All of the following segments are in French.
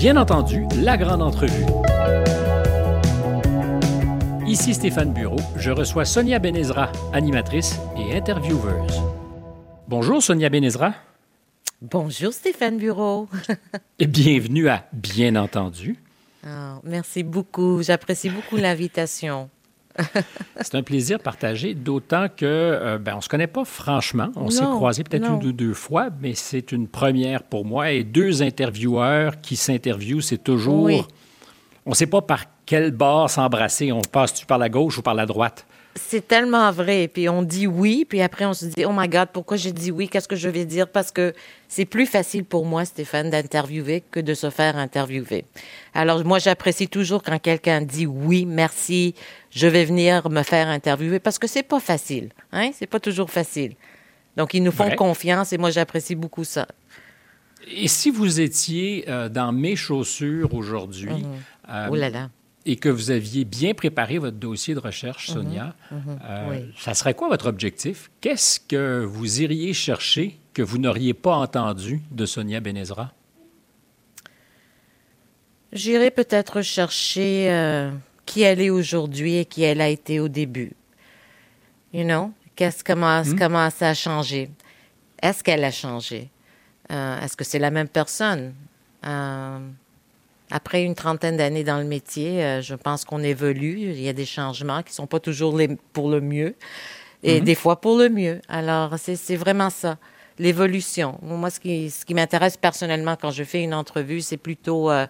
Bien entendu, la grande entrevue. Ici Stéphane Bureau, je reçois Sonia Benezra, animatrice et intervieweuse. Bonjour Sonia Benezra. Bonjour Stéphane Bureau. et bienvenue à Bien entendu. Oh, merci beaucoup, j'apprécie beaucoup l'invitation. C'est un plaisir partagé, d'autant que euh, ben, on se connaît pas franchement. On s'est croisés peut-être une ou deux fois, mais c'est une première pour moi. Et deux intervieweurs qui s'interviewent, c'est toujours. On ne sait pas par quel bord s'embrasser. On passe-tu par la gauche ou par la droite? C'est tellement vrai. Puis on dit oui, puis après on se dit oh my God, pourquoi j'ai dit oui? Qu'est-ce que je vais dire? Parce que c'est plus facile pour moi, Stéphane, d'interviewer que de se faire interviewer. Alors moi, j'apprécie toujours quand quelqu'un dit oui, merci, je vais venir me faire interviewer parce que c'est pas facile, hein? C'est pas toujours facile. Donc ils nous font confiance et moi j'apprécie beaucoup ça. Et si vous étiez euh, dans mes chaussures aujourd'hui, mhm. euh, oh là là et que vous aviez bien préparé votre dossier de recherche, mhm. Sonia, mhm. Euh, ça serait quoi votre objectif? Qu'est-ce que vous iriez chercher que vous n'auriez pas entendu de Sonia Benezra? J'irais peut-être chercher euh, qui elle est aujourd'hui et qui elle a été au début. You know? Qu'est-ce, comment, hmm? comment ça a changé? Est-ce qu'elle a changé? Euh, est-ce que c'est la même personne? Après une trentaine d'années dans le métier, euh, je pense qu'on évolue. Il y a des changements qui sont pas toujours les, pour le mieux et mhm. des fois pour le mieux. Alors, c'est vraiment ça, l'évolution. Moi, ce qui, ce qui m'intéresse personnellement quand je fais une entrevue, c'est plutôt euh,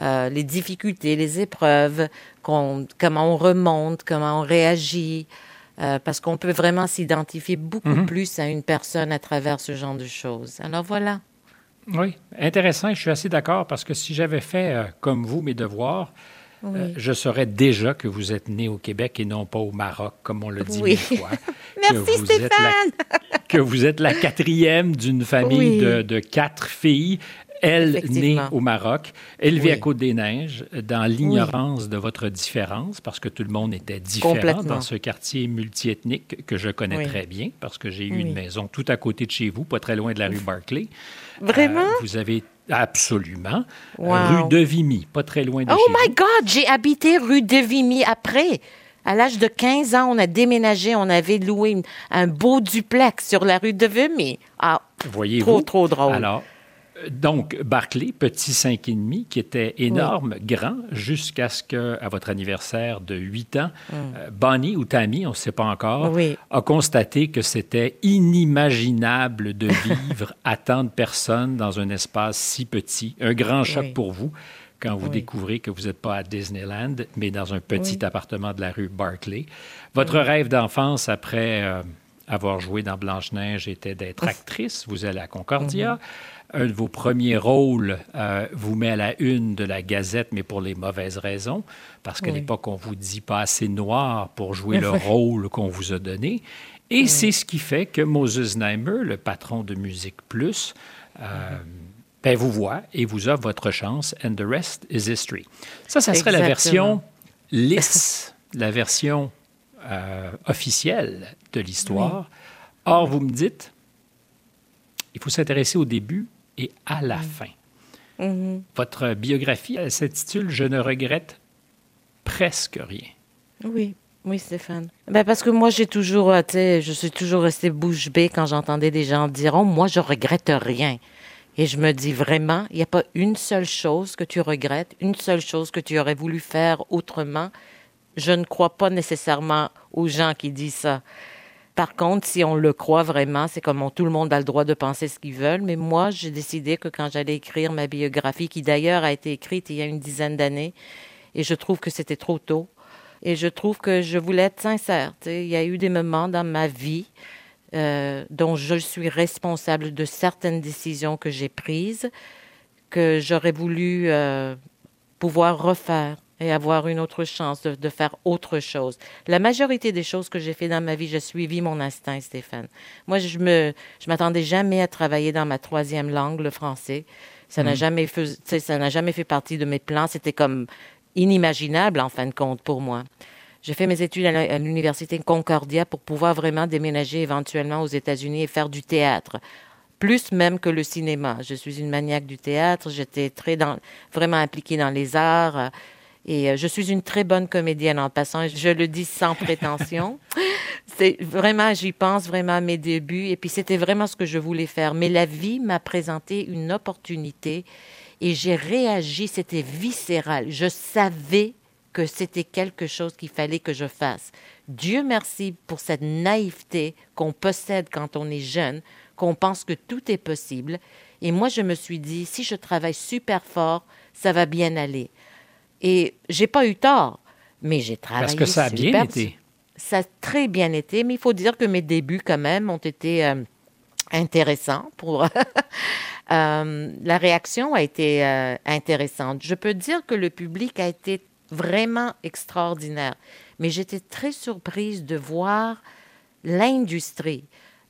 euh, les difficultés, les épreuves, comment on remonte, comment on réagit. parce qu'on peut vraiment s'identifier beaucoup mhm. plus à une personne à travers ce genre de choses. Alors voilà. Oui, intéressant. Je suis assez d'accord parce que si j'avais fait euh, comme vous mes devoirs, euh, je saurais déjà que vous êtes né au Québec et non pas au Maroc, comme on le dit oui. mille fois. Merci Stéphane. que vous êtes la quatrième d'une famille de, de, quatre filles elle, née au Maroc, élevée à Côte-des-Neiges, dans l'ignorance de votre différence, parce que tout le monde était différent dans ce quartier multiethnique que je connais très bien, parce que j'ai eu une maison tout à côté de chez vous, pas très loin de la rue Barclay. Vraiment? Euh, vous avez absolument. rue de Vimy, pas très loin de oh chez vous. Oh my God, j'ai habité rue de Vimy après. À l'âge de 15 ans, on a déménagé, on avait loué un beau duplex sur la rue de Vimy. Ah, Voyez-vous? Trop, trop drôle. Alors, donc, Barclay, petit 5,5, qui était énorme, grand, jusqu'à ce que, à votre anniversaire de 8 ans, mm. euh, Bonnie ou Tammy, on ne sait pas encore, a constaté que c'était inimaginable de vivre à tant de personnes dans un espace si petit. Un grand choc pour vous quand vous découvrez que vous n'êtes pas à Disneyland, mais dans un petit appartement de la rue Barclay. Votre rêve d'enfance après euh, avoir joué dans Blanche-Neige était d'être actrice. Vous allez à Concordia. Mm-hmm un de vos premiers rôles euh, vous met à la une de la Gazette, mais pour les mauvaises raisons, parce qu'à l'époque, on vous dit pas assez noir pour jouer le rôle qu'on vous a donné. Et c'est ce qui fait que Moses Neimer, le patron de Musique Plus, euh, ben, vous voit et vous offre votre chance, and the rest is history. Ça, ça serait la version lisse, la version euh, officielle de l'histoire. Or, vous me dites, il faut s'intéresser au début et à la mm. fin. Mm-hmm. Votre biographie s'intitule Je ne regrette presque rien. Oui. Oui, Stéphane. Ben parce que moi, j'ai toujours, euh, je suis toujours restée bouche bée quand j'entendais des gens dire Oh, moi, je regrette rien. Et je me dis vraiment, il n'y a pas une seule chose que tu regrettes, une seule chose que tu aurais voulu faire autrement. Je ne crois pas nécessairement aux gens qui disent ça. Par contre, si on le croit vraiment, c'est comme tout le monde a le droit de penser ce qu'ils veulent. Mais moi, j'ai décidé que quand j'allais écrire ma biographie, qui d'ailleurs a été écrite il y a une dizaine d'années, et je trouve que c'était trop tôt, et je trouve que je voulais être sincère. Il y a eu des moments dans ma vie euh, dont je suis responsable de certaines décisions que j'ai prises, que j'aurais voulu euh, pouvoir refaire et avoir une autre chance de, faire autre chose. La majorité des choses que j'ai fait dans ma vie, j'ai suivi mon instinct, Stéphane. Moi, je me, je m'attendais jamais à travailler dans ma troisième langue, le français. Ça n'a mm. jamais fait, ça n'a jamais fait partie de mes plans. C'était comme inimaginable, en fin de compte, pour moi. J'ai fait mes études à l'université Concordia pour pouvoir vraiment déménager éventuellement aux États-Unis et faire du théâtre. plus même que le cinéma. Je suis une maniaque du théâtre, j'étais très dans, vraiment impliquée dans les arts. Et euh, je suis une très bonne comédienne en passant, je le dis sans prétention. c'est vraiment, j'y pense vraiment à mes débuts. Et puis c'était vraiment ce que je voulais faire. Mais la vie m'a présenté une opportunité et j'ai réagi, c'était viscéral. Je savais que c'était quelque chose qu'il fallait que je fasse. Dieu merci pour cette naïveté qu'on possède quand on est jeune, qu'on pense que tout est possible. Et moi, je me suis dit, si je travaille super fort, ça va bien aller. Et j'ai pas eu tort, mais j'ai travaillé. Parce que ça a bien été. Ça a très bien été, mais il faut dire que mes débuts, quand même, ont été euh, intéressants pour. Euh, la réaction a été euh, intéressante. Je peux dire que le public a été vraiment extraordinaire, mais j'étais très surprise de voir l'industrie.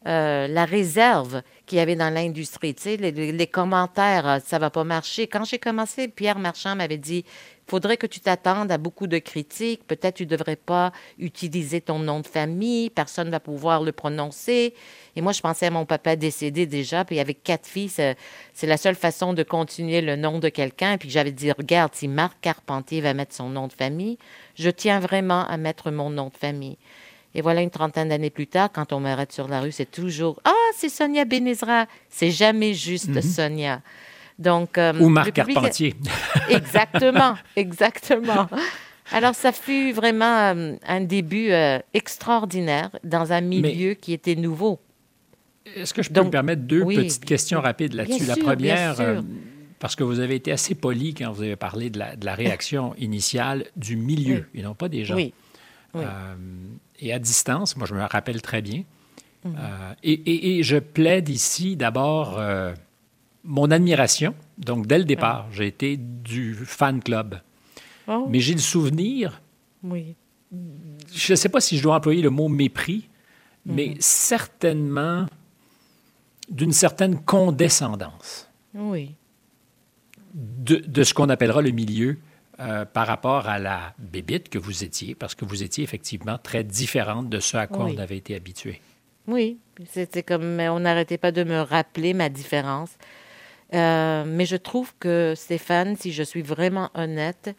la réserve qu'il y avait dans l'industrie, tu sais, les, les, commentaires, ça va pas marcher. Quand j'ai commencé, Pierre Marchand m'avait dit, faudrait que tu t'attendes à beaucoup de critiques. Peut-être tu ne devrais pas utiliser ton nom de famille. Personne ne va pouvoir le prononcer. Et moi, je pensais à mon papa décédé déjà, puis avec quatre filles, c'est la seule façon de continuer le nom de quelqu'un. Puis j'avais dit, regarde, si Marc Carpentier va mettre son nom de famille, je tiens vraiment à mettre mon nom de famille. Et voilà, une trentaine d'années plus tard, quand on m'arrête sur la rue, c'est toujours Ah, c'est Sonia Benezra. C'est jamais juste mm-hmm. Sonia. Donc, euh, Ou Marc Carpentier. exactement, exactement. Alors, ça fut vraiment euh, un début euh, extraordinaire dans un milieu qui était nouveau. Est-ce que je peux me permettre deux petites questions rapides là-dessus? La première, parce que vous avez été assez poli quand vous avez parlé de la, réaction initiale du milieu et non pas des gens. Oui. et à distance, moi, je me rappelle très bien. Et, et, je plaide ici d'abord mon admiration. Donc, dès le départ, j'ai été du fan club. Oh. Mais j'ai le souvenir. Oui. Je ne sais pas si je dois employer le mot mépris, mais mhm. certainement d'une certaine condescendance. Oui. De, ce qu'on appellera le milieu euh, par rapport à la bébite que vous étiez, parce que vous étiez effectivement très différente de ce à quoi on avait été habitué. Oui, c'était comme on n'arrêtait pas de me rappeler ma différence. Euh, mais je trouve que Stéphane, si je suis vraiment honnête,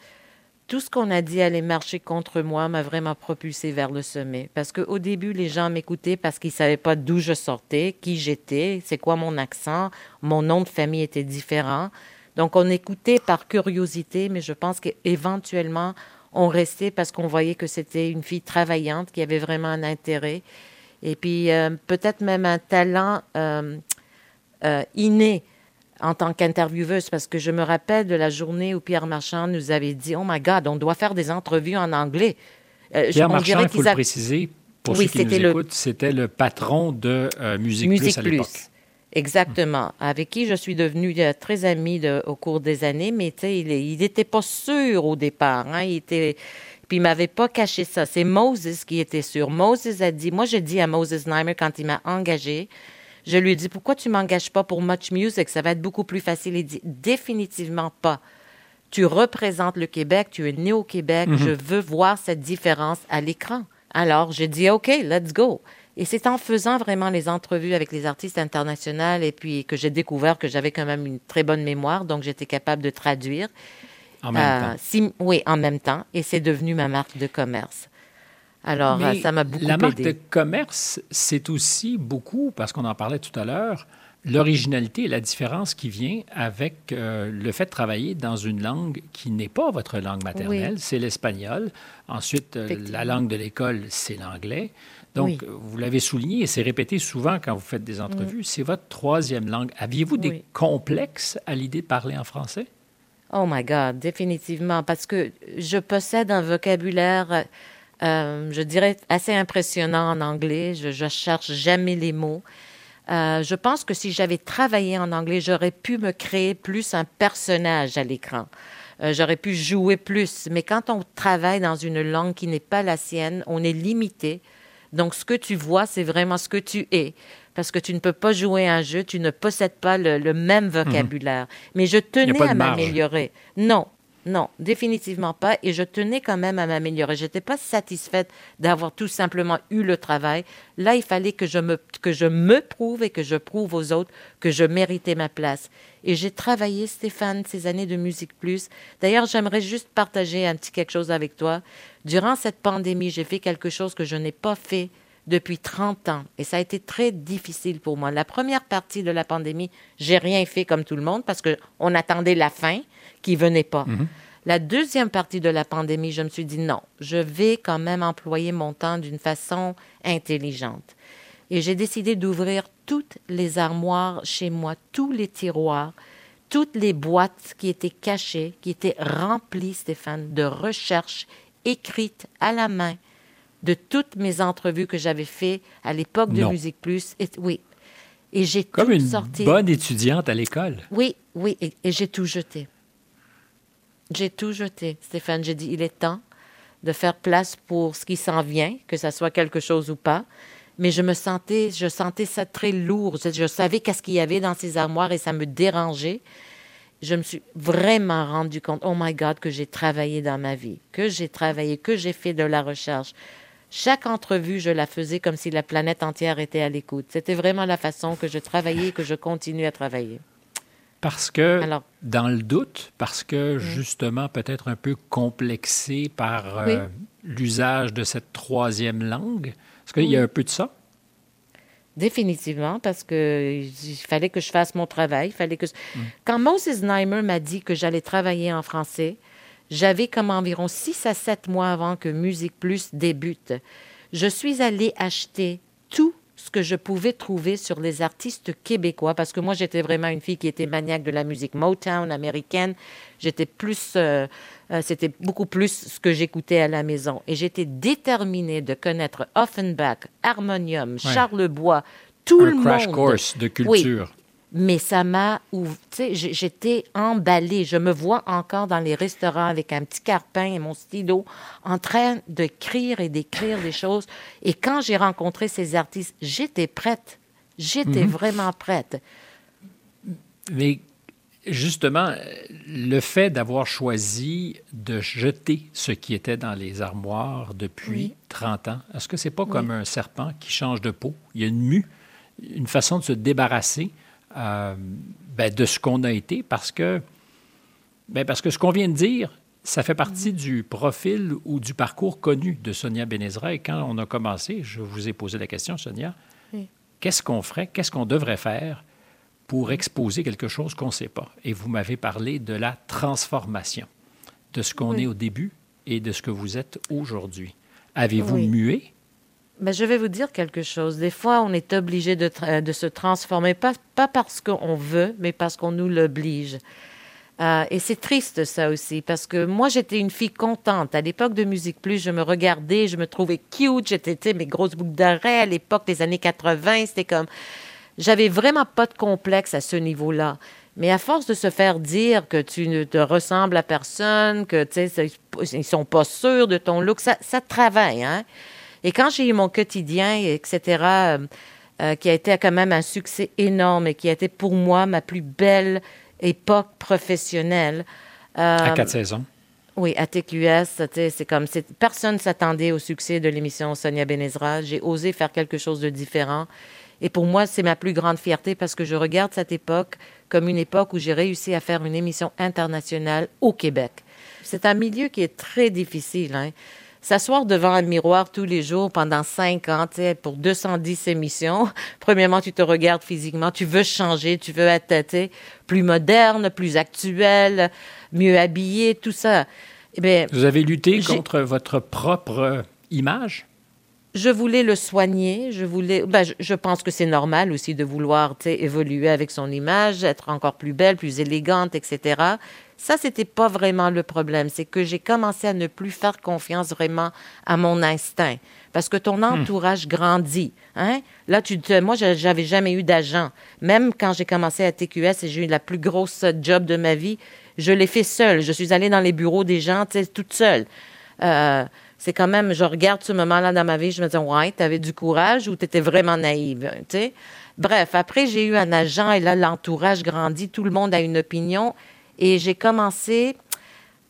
tout ce qu'on a dit allait marcher contre moi m'a vraiment propulsé vers le sommet. Parce qu'au début, les gens m'écoutaient parce qu'ils ne savaient pas d'où je sortais, qui j'étais, c'est quoi mon accent, mon nom de famille était différent. Donc, on écoutait par curiosité, mais je pense qu'éventuellement, on restait parce qu'on voyait que c'était une fille travaillante qui avait vraiment un intérêt. Et puis, euh, peut-être même un talent euh, inné en tant qu'intervieweuse parce que je me rappelle de la journée où Pierre Marchand nous avait dit Oh my God, on doit faire des entrevues en anglais. Euh, Pierre Marchand, il faut le préciser, pour ceux qui nous écoutent, c'était le patron de euh, Musique, Plus à l'époque. Exactement, avec qui je suis devenue euh, très amie au cours des années, mais il n'était pas sûr au départ. Hein, il était, puis il m'avait pas caché ça. C'est Moses qui était sûr. Moses a dit, moi j'ai dit à Moses Neimer quand il m'a engagé, je lui ai dit, pourquoi tu m'engages pas pour Much Music? Ça va être beaucoup plus facile. Il dit, définitivement pas. Tu représentes le Québec, tu es né au Québec, mhm. je veux voir cette différence à l'écran. Alors, j'ai dit, OK, let's go. Et c'est en faisant vraiment les entrevues avec les artistes internationaux et puis que j'ai découvert que j'avais quand même une très bonne mémoire, donc j'étais capable de traduire. En même temps. Euh, oui, en même temps. Et c'est devenu ma marque de commerce. Alors, ça m'a beaucoup La marque de commerce, c'est aussi beaucoup, parce qu'on en parlait tout à l'heure, l'originalité et la différence qui vient avec euh, le fait de travailler dans une langue qui n'est pas votre langue maternelle, c'est l'espagnol. Ensuite, euh, la langue de l'école, c'est l'anglais. Donc, vous l'avez souligné et c'est répété souvent quand vous faites des entrevues, c'est votre troisième langue. Aviez-vous des complexes à l'idée de parler en français? Oh my God, définitivement, parce que je possède un vocabulaire euh, je dirais, assez impressionnant en anglais. Je, je cherche jamais les mots. Euh, je pense que si j'avais travaillé en anglais, j'aurais pu me créer plus un personnage à l'écran. Euh, j'aurais pu jouer plus. Mais quand on travaille dans une langue qui n'est pas la sienne, on est limité. Donc, ce que tu vois, c'est vraiment ce que tu es. Parce que tu ne peux pas jouer un jeu, tu ne possèdes pas le, même vocabulaire. Mais je tenais à m'améliorer. Non, non, définitivement pas. Et je tenais quand même à m'améliorer. Je n'étais pas satisfaite d'avoir tout simplement eu le travail. Là, il fallait que je, me, que je me prouve et que je prouve aux autres que je méritais ma place. Et j'ai travaillé, Stéphane, ces années de Musique Plus. D'ailleurs, j'aimerais juste partager un petit quelque chose avec toi. Durant cette pandémie, j'ai fait quelque chose que je n'ai pas fait depuis 30 ans et ça a été très difficile pour moi. La première partie de la pandémie, j'ai rien fait comme tout le monde parce qu'on attendait la fin qui venait pas. Mhm. La deuxième partie de la pandémie, je me suis dit non, je vais quand même employer mon temps d'une façon intelligente. Et j'ai décidé d'ouvrir toutes les armoires chez moi, tous les tiroirs, toutes les boîtes qui étaient cachées, qui étaient remplies, Stéphane, de recherches écrites à la main de toutes mes entrevues que j'avais faites à l'époque de Musique Plus. Et, oui. Et j'ai Comme une sorti. bonne étudiante à l'école. Oui, oui, et j'ai tout jeté. J'ai tout jeté, Stéphane. J'ai dit, il est temps de faire place pour ce qui s'en vient, que ça soit quelque chose ou pas. Mais je me sentais, je sentais ça très lourd. Je, savais qu'est-ce qu'il y avait dans ces armoires et ça me dérangeait. Je me suis vraiment rendu compte, oh my God, que j'ai travaillé dans ma vie, que j'ai travaillé, que j'ai fait de la recherche. Chaque entrevue, je la faisais comme si la planète entière était à l'écoute. C'était vraiment la façon que je travaillais et que je continue à travailler. Parce que, dans le doute, parce que justement peut-être un peu complexé par euh, l'usage de cette troisième langue, est-ce qu'il y a un peu de ça? Définitivement, parce que il fallait que je fasse mon travail. Il fallait que mm. Quand Moses Neimer m'a dit que j'allais travailler en français, j'avais comme environ six à sept mois avant que Musique Plus débute. Je suis allée acheter tout ce que je pouvais trouver sur les artistes québécois, parce que moi, j'étais vraiment une fille qui était maniaque de la musique Motown américaine. J'étais plus, euh, euh, c'était beaucoup plus ce que j'écoutais à la maison. Et j'étais déterminée de connaître Offenbach, Harmonium, Charlebois, tout le monde. Un crash course de culture mais ça m'a, j'étais emballée. Je me vois encore dans les restaurants avec un petit carpin et mon stylo en train d'écrire et d'écrire des choses. Et quand j'ai rencontré ces artistes, j'étais prête. J'étais mhm. vraiment prête. Mais justement, le fait d'avoir choisi de jeter ce qui était dans les armoires depuis 30 ans, est-ce que c'est pas comme un serpent qui change de peau? Il y a une mue, une façon de se débarrasser euh, ben, de ce qu'on a été parce que, ben, parce que ce qu'on vient de dire, ça fait partie du profil ou du parcours connu de Sonia Benezra. Et quand on a commencé, je vous ai posé la question, Sonia, qu'est-ce qu'on ferait, qu'est-ce qu'on devrait faire pour exposer quelque chose qu'on ne sait pas? Et vous m'avez parlé de la transformation, de ce qu'on est au début et de ce que vous êtes aujourd'hui. Avez-vous mué? Ben, je vais vous dire quelque chose. Des fois, on est obligé de, de se transformer, pas, pas parce qu'on veut, mais parce qu'on nous l'oblige. Euh, et c'est triste ça aussi, parce que moi j'étais une fille contente. À l'époque de Musique Plus, je me regardais, je me trouvais cute, j'étais mes grosses boucles d'arrêt à l'époque des années 80, c'était comme... J'avais vraiment pas de complexe à ce niveau-là. Mais à force de se faire dire que tu ne te ressembles à personne, que tu sais, ils sont pas sûrs de ton look, ça, ça travaille, hein? Et quand j'ai eu mon quotidien, etc., euh, euh, qui a été quand même un succès énorme et qui a été pour moi ma plus belle époque professionnelle. Euh, à quatre saisons. Oui, à TQS, c'est comme personne s'attendait au succès de l'émission Sonia Benezra. J'ai osé faire quelque chose de différent. Et pour moi, c'est ma plus grande fierté parce que je regarde cette époque comme une époque où j'ai réussi à faire une émission internationale au Québec. C'est un milieu qui est très difficile. Hein s'asseoir devant un miroir tous les jours pendant cinq ans, pour 210 émissions. Premièrement, tu te regardes physiquement, tu veux changer, tu veux être plus moderne, plus actuel, mieux habillé, tout ça. Eh Vous avez lutté contre votre propre image? Je voulais le soigner. Je voulais. Ben, je, pense que c'est normal aussi de vouloir évoluer avec son image, être encore plus belle, plus élégante, etc. Ça, c'était pas vraiment le problème. C'est que j'ai commencé à ne plus faire confiance vraiment à mon instinct. Parce que ton hmm. entourage grandit. Hein? Là, tu te, moi, j'avais jamais eu d'agent. Même quand j'ai commencé à TQS et j'ai eu la plus grosse job de ma vie, je l'ai fait seule. Je suis allée dans les bureaux des gens, tu sais, toute seule. Euh, c'est quand même, je regarde ce moment-là dans ma vie, je me dis, ouais, tu avais du courage ou tu étais vraiment naïve, tu sais? Bref, après, j'ai eu un agent et là, l'entourage grandit, tout le monde a une opinion et j'ai commencé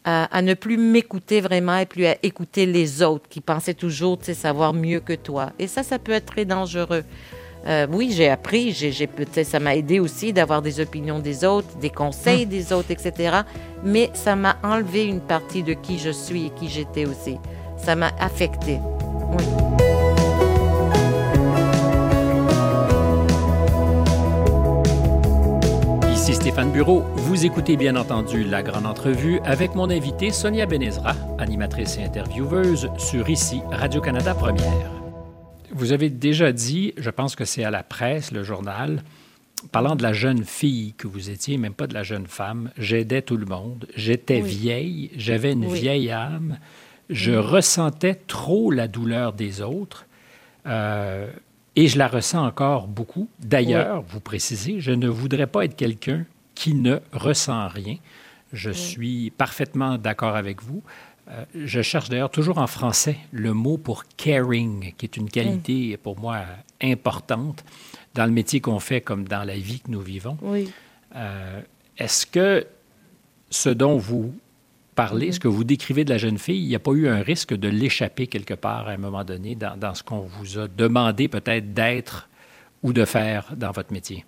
à, ne plus m'écouter vraiment et plus à écouter les autres qui pensaient toujours savoir mieux que toi. Et ça, ça peut être très dangereux. Euh, oui, j'ai appris, j'ai, ça m'a aidé aussi d'avoir des opinions des autres, des conseils des autres, etc. Mais ça m'a enlevé une partie de qui je suis et qui j'étais aussi. Ça m'a affecté. Oui. Stéphane Bureau. Vous écoutez bien entendu la grande entrevue avec mon invité Sonia Benezra, animatrice et intervieweuse sur ici Radio-Canada Première. Vous avez déjà dit, je pense que c'est à la presse, le journal, parlant de la jeune fille que vous étiez, même pas de la jeune femme, j'aidais tout le monde, j'étais vieille, j'avais une vieille âme, je ressentais trop la douleur des autres. Euh, et je la ressens encore beaucoup. D'ailleurs, vous précisez, je ne voudrais pas être quelqu'un qui ne ressent rien. Je suis parfaitement d'accord avec vous. Euh, je cherche d'ailleurs toujours en français le mot pour caring, qui est une qualité pour moi importante dans le métier qu'on fait comme dans la vie que nous vivons. Oui. Euh, est-ce que ce dont vous parlez, mm-hmm. ce que vous décrivez de la jeune fille, il n'y a pas eu un risque de l'échapper quelque part à un moment donné dans, dans ce qu'on vous a demandé peut-être d'être ou de faire dans votre métier?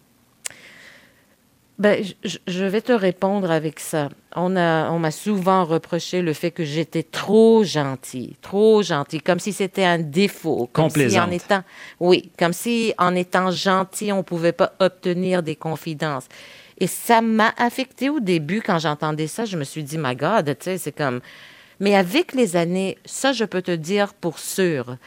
Ben, je, vais te répondre avec ça. On a, on m'a souvent reproché le fait que j'étais trop gentille, trop gentille, comme si c'était un défaut. Comme si en étant, oui, comme si en étant gentil, on pouvait pas obtenir des confidences. Et ça m'a affecté au début quand j'entendais ça. Je me suis dit, my God, tu sais, c'est comme. Mais avec les années, ça, je peux te dire pour sûr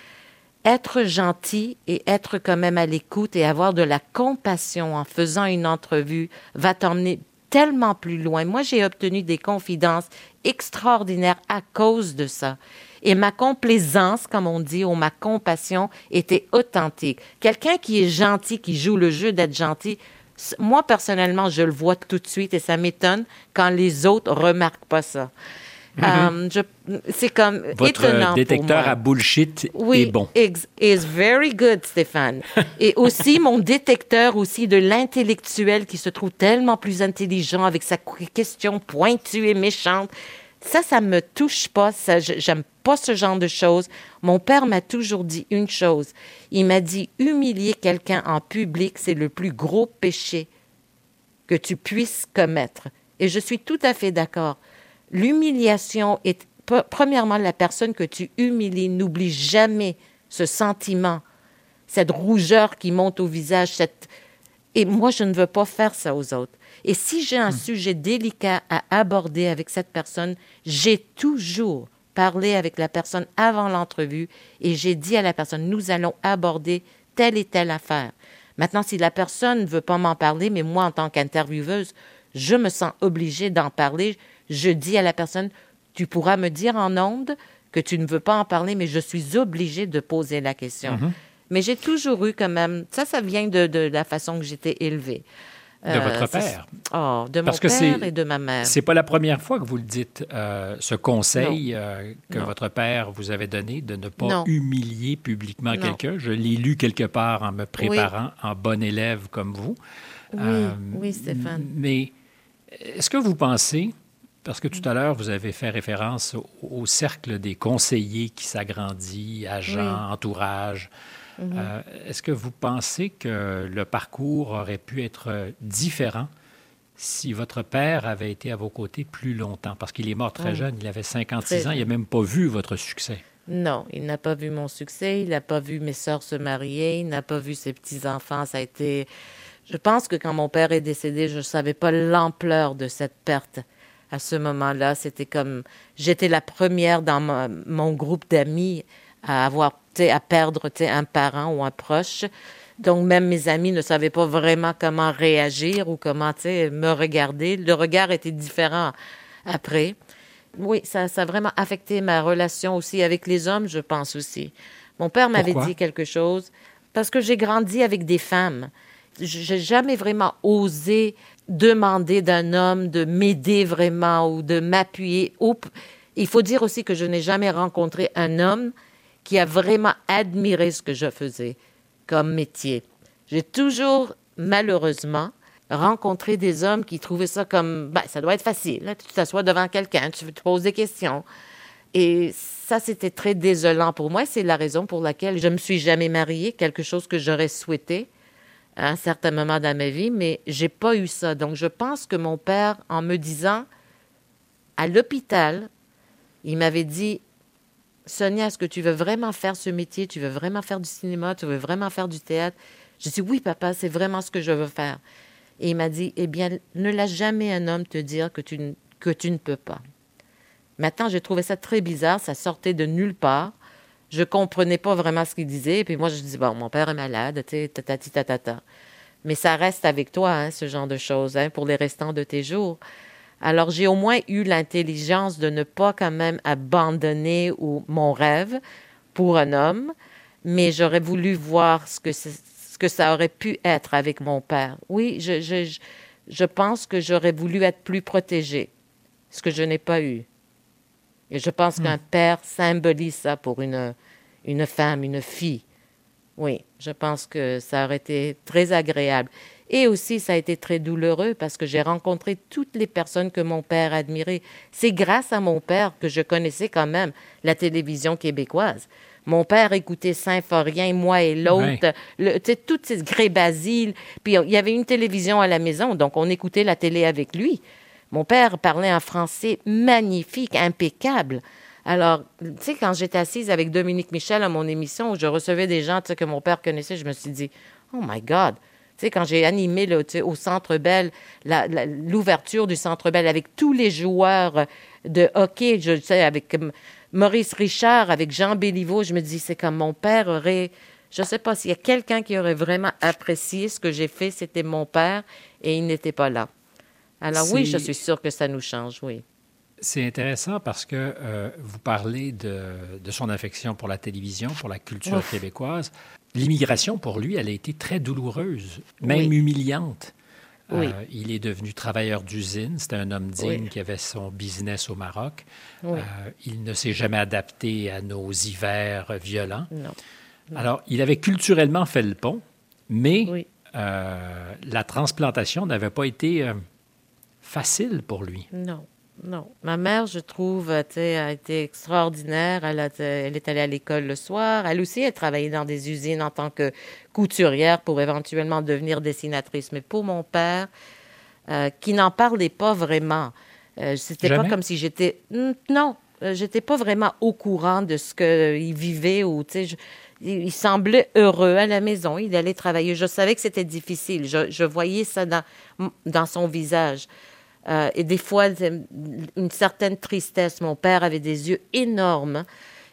être gentil et être quand même à l'écoute et avoir de la compassion en faisant une entrevue va t'emmener tellement plus loin. Moi, j'ai obtenu des confidences extraordinaires à cause de ça. Et ma complaisance, comme on dit, ou ma compassion était authentique. Quelqu'un qui est gentil, qui joue le jeu d'être gentil, moi, personnellement, je le vois tout de suite et ça m'étonne quand les autres remarquent pas ça. Euh, c'est comme Votre détecteur à bullshit est bon. is very good, Stéphane. Et aussi mon détecteur aussi de l'intellectuel qui se trouve tellement plus intelligent avec sa question pointue et méchante. Ça, ça me touche pas. Ça, j'aime pas ce genre de choses. Mon père m'a toujours dit une chose. Il m'a dit humilier quelqu'un en public, c'est le plus gros péché que tu puisses commettre. Et je suis tout à fait d'accord. L'humiliation est, premièrement, la personne que tu humilies n'oublie jamais ce sentiment, cette rougeur qui monte au visage, cette... Et moi, je ne veux pas faire ça aux autres. Et si j'ai un hmm. sujet délicat à aborder avec cette personne, j'ai toujours parlé avec la personne avant l'entrevue et j'ai dit à la personne, nous allons aborder telle et telle affaire. Maintenant, si la personne ne veut pas m'en parler, mais moi, en tant qu'intervieweuse, je me sens obligée d'en parler, je dis à la personne, tu pourras me dire en ondes que tu ne veux pas en parler, mais je suis obligée de poser la question. Mhm. Mais j'ai toujours eu quand même, ça, ça vient de, la façon que j'étais élevée. De euh, votre père. Oh, de mon père et de ma mère. C'est pas la première fois que vous le dites, euh, ce conseil euh, que votre père vous avait donné de ne pas humilier publiquement quelqu'un. Je l'ai lu quelque part en me préparant en bon élève comme vous. Oui, oui Stéphane. Mais est-ce que vous pensez parce que tout à l'heure, vous avez fait référence au, cercle des conseillers qui s'agrandit, agents, entourage. Mhm. Euh, est-ce que vous pensez que le parcours aurait pu être différent si votre père avait été à vos côtés plus longtemps? Parce qu'il est mort très jeune, il avait 56 ans, il n'a même pas vu votre succès. Non, il n'a pas vu mon succès, il n'a pas vu mes sœurs se marier, il n'a pas vu ses petits-enfants. Ça a été... Je pense que quand mon père est décédé, je ne savais pas l'ampleur de cette perte à ce moment-là. C'était comme j'étais la première dans mon groupe d'amis à avoir à perdre un parent ou un proche. Donc même mes amis ne savaient pas vraiment comment réagir ou comment me regarder. Le regard était différent après. Oui, ça, ça a vraiment affecté ma relation aussi avec les hommes, je pense aussi. Mon père m'avait dit quelque chose parce que j'ai grandi avec des femmes. J'ai jamais vraiment osé demander d'un homme de m'aider vraiment ou de m'appuyer. Il faut dire aussi que je n'ai jamais rencontré un homme qui a vraiment admiré ce que je faisais comme métier. J'ai toujours, malheureusement, rencontré des hommes qui trouvaient ça comme, ben, ça doit être facile. Tu t'assois devant quelqu'un, tu poses des questions. Et ça, c'était très désolant pour moi. C'est la raison pour laquelle je ne me suis jamais mariée, quelque chose que j'aurais souhaité à un certain moment dans ma vie, mais j'ai pas eu ça. Donc, je pense que mon père, en me disant à l'hôpital, il m'avait dit Sonia, est-ce que tu veux vraiment faire ce métier? Tu veux vraiment faire du cinéma? Tu veux vraiment faire du théâtre? Je dis Oui, papa, c'est vraiment ce que je veux faire. Et il m'a dit Eh bien, ne laisse jamais un homme te dire que tu, que tu ne peux pas. Maintenant, j'ai trouvé ça très bizarre. Ça sortait de nulle part. Je comprenais pas vraiment ce qu'il disait. Puis moi, je dis Bon, mon père est malade, tu sais, tatati tatata. Mais ça reste avec toi, hein, ce genre de choses, hein, pour les restants de tes jours. Alors, j'ai au moins eu l'intelligence de ne pas quand même abandonner mon rêve pour un homme, mais j'aurais voulu voir ce que, ce que ça aurait pu être avec mon père. Oui, je, je, je pense que j'aurais voulu être plus protégée, ce que je n'ai pas eu. Et je pense qu'un hmm. père symbolise ça pour une, une femme, une fille. Oui, je pense que ça aurait été très agréable. Et aussi, ça a été très douloureux parce que j'ai rencontré toutes les personnes que mon père admirait. C'est grâce à mon père que je connaissais quand même la télévision québécoise. Mon père écoutait Symphorien, moi et l'autre, sais, toutes ces grès Basile. Puis il y avait une télévision à la maison, donc on écoutait la télé avec lui. Mon père parlait un français magnifique, impeccable. Alors, tu sais, quand j'étais assise avec Dominique Michel à mon émission, où je recevais des gens que mon père connaissait, je me suis dit, oh my God, tu sais, quand j'ai animé au Centre Bell, l'ouverture du Centre Bell avec tous les joueurs de hockey, je sais, avec Maurice Richard, avec Jean Béliveau, je me dis, c'est comme mon père aurait... Je ne sais pas s'il y a quelqu'un qui aurait vraiment apprécié ce que j'ai fait, c'était mon père, et il n'était pas là. Alors oui, je suis sûre que ça nous change, oui. C'est intéressant parce que euh, vous parlez de, son affection pour la télévision, pour la culture québécoise. L'immigration, pour lui, elle a été très douloureuse, même humiliante. Euh, il est devenu travailleur d'usine. C'était un homme digne qui avait son business au Maroc. Euh, il ne s'est jamais adapté à nos hivers violents. Alors, il avait culturellement fait le pont, mais la transplantation n'avait pas été facile pour lui? Non. Non. Ma mère, je trouve, a été extraordinaire. Elle, est allée à l'école le soir. Elle aussi, elle travaillé dans des usines en tant que couturière pour éventuellement devenir dessinatrice. Mais pour mon père, euh, qui n'en parlait pas vraiment, euh, c'était pas comme si j'étais. Non, euh, j'étais pas vraiment au courant de ce qu'il vivait ou, tu sais, il semblait heureux à la maison. Il allait travailler. Je savais que c'était difficile. Je, voyais ça dans, dans son visage. Euh, et des fois, une certaine tristesse. Mon père avait des yeux énormes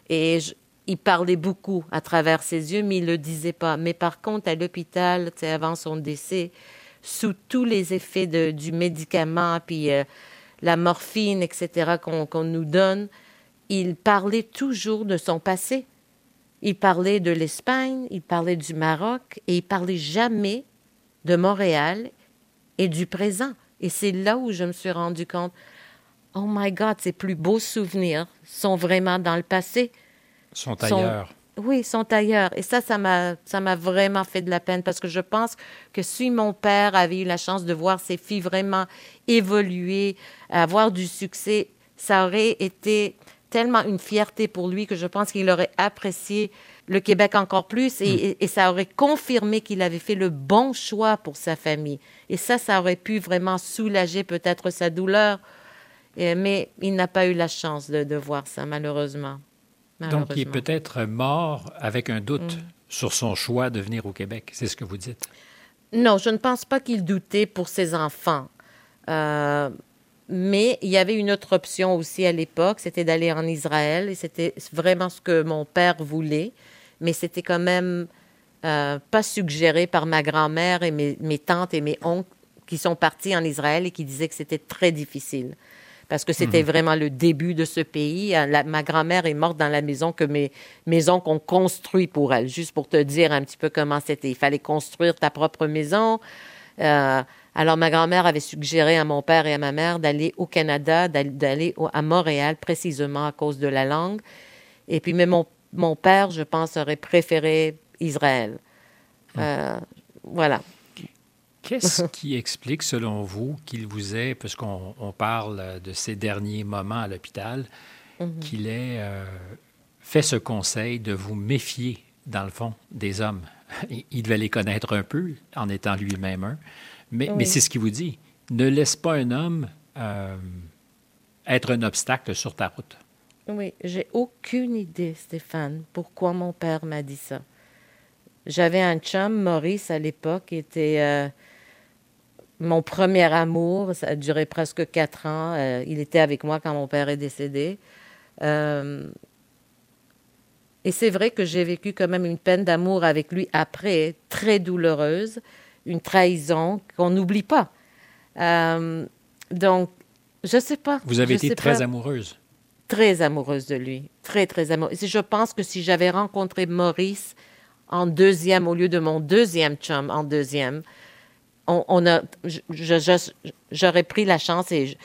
et il parlait beaucoup à travers ses yeux, mais il ne le disait pas. Mais par contre, à l'hôpital, avant son décès, sous tous les effets de, du médicament, puis euh, la morphine, etc., qu'on nous donne, il parlait toujours de son passé. Il parlait de l'Espagne, il parlait du Maroc, et il parlait jamais de Montréal et du présent. Et c'est là où je me suis rendu compte, oh my God, ces plus beaux souvenirs sont vraiment dans le passé. Sont ailleurs. oui, sont ailleurs. Et ça, ça m'a, ça m'a vraiment fait de la peine parce que je pense que si mon père avait eu la chance de voir ses filles vraiment évoluer, avoir du succès, ça aurait été tellement une fierté pour lui que je pense qu'il aurait apprécié le Québec encore plus mm. et, ça aurait confirmé qu'il avait fait le bon choix pour sa famille. Et ça, ça aurait pu vraiment soulager peut-être sa douleur. mais il n'a pas eu la chance de, voir ça, malheureusement. Donc, il est peut-être mort avec un doute mm. sur son choix de venir au Québec. C'est ce que vous dites. Non, je ne pense pas qu'il doutait pour ses enfants. Euh, mais il y avait une autre option aussi à l'époque, c'était d'aller en Israël. Et c'était vraiment ce que mon père voulait mais c'était quand même euh, pas suggéré par ma grand-mère et mes, tantes et mes oncles qui sont partis en Israël et qui disaient que c'était très difficile. Parce que c'était mhm. vraiment le début de ce pays. Euh, ma grand-mère est morte dans la maison que mes, mes oncles ont construit pour elle, juste pour te dire un petit peu comment c'était. Il fallait construire ta propre maison. Euh, alors, ma grand-mère avait suggéré à mon père et à ma mère d'aller au Canada, d'aller à Montréal, précisément à cause de la langue. Et puis, mais mon mon père, je pense, aurait préféré Israël. Euh, voilà. Qu'est-ce qui explique, selon vous, qu'il vous ait, puisqu'on on parle de ces derniers moments à l'hôpital, mhm. qu'il ait euh, fait ce conseil de vous méfier, dans le fond, des hommes? Il devait les connaître un peu en étant lui-même un, mais, mais c'est ce qu'il vous dit. Ne laisse pas un homme euh, être un obstacle sur ta route. Oui, j'ai aucune idée, Stéphane, pourquoi mon père m'a dit ça. J'avais un chum, Maurice, à l'époque, qui était euh, mon premier amour. Ça a duré presque quatre ans. Euh, il était avec moi quand mon père est décédé. Euh, et c'est vrai que j'ai vécu quand même une peine d'amour avec lui après, très douloureuse, une trahison qu'on n'oublie pas. donc, je sais pas. Vous avez été très amoureuse. Très amoureuse de lui. Très, très amoureuse. Je pense que si j'avais rencontré Maurice en deuxième au lieu de mon deuxième chum en deuxième, on, a, j'aurais pris la chance et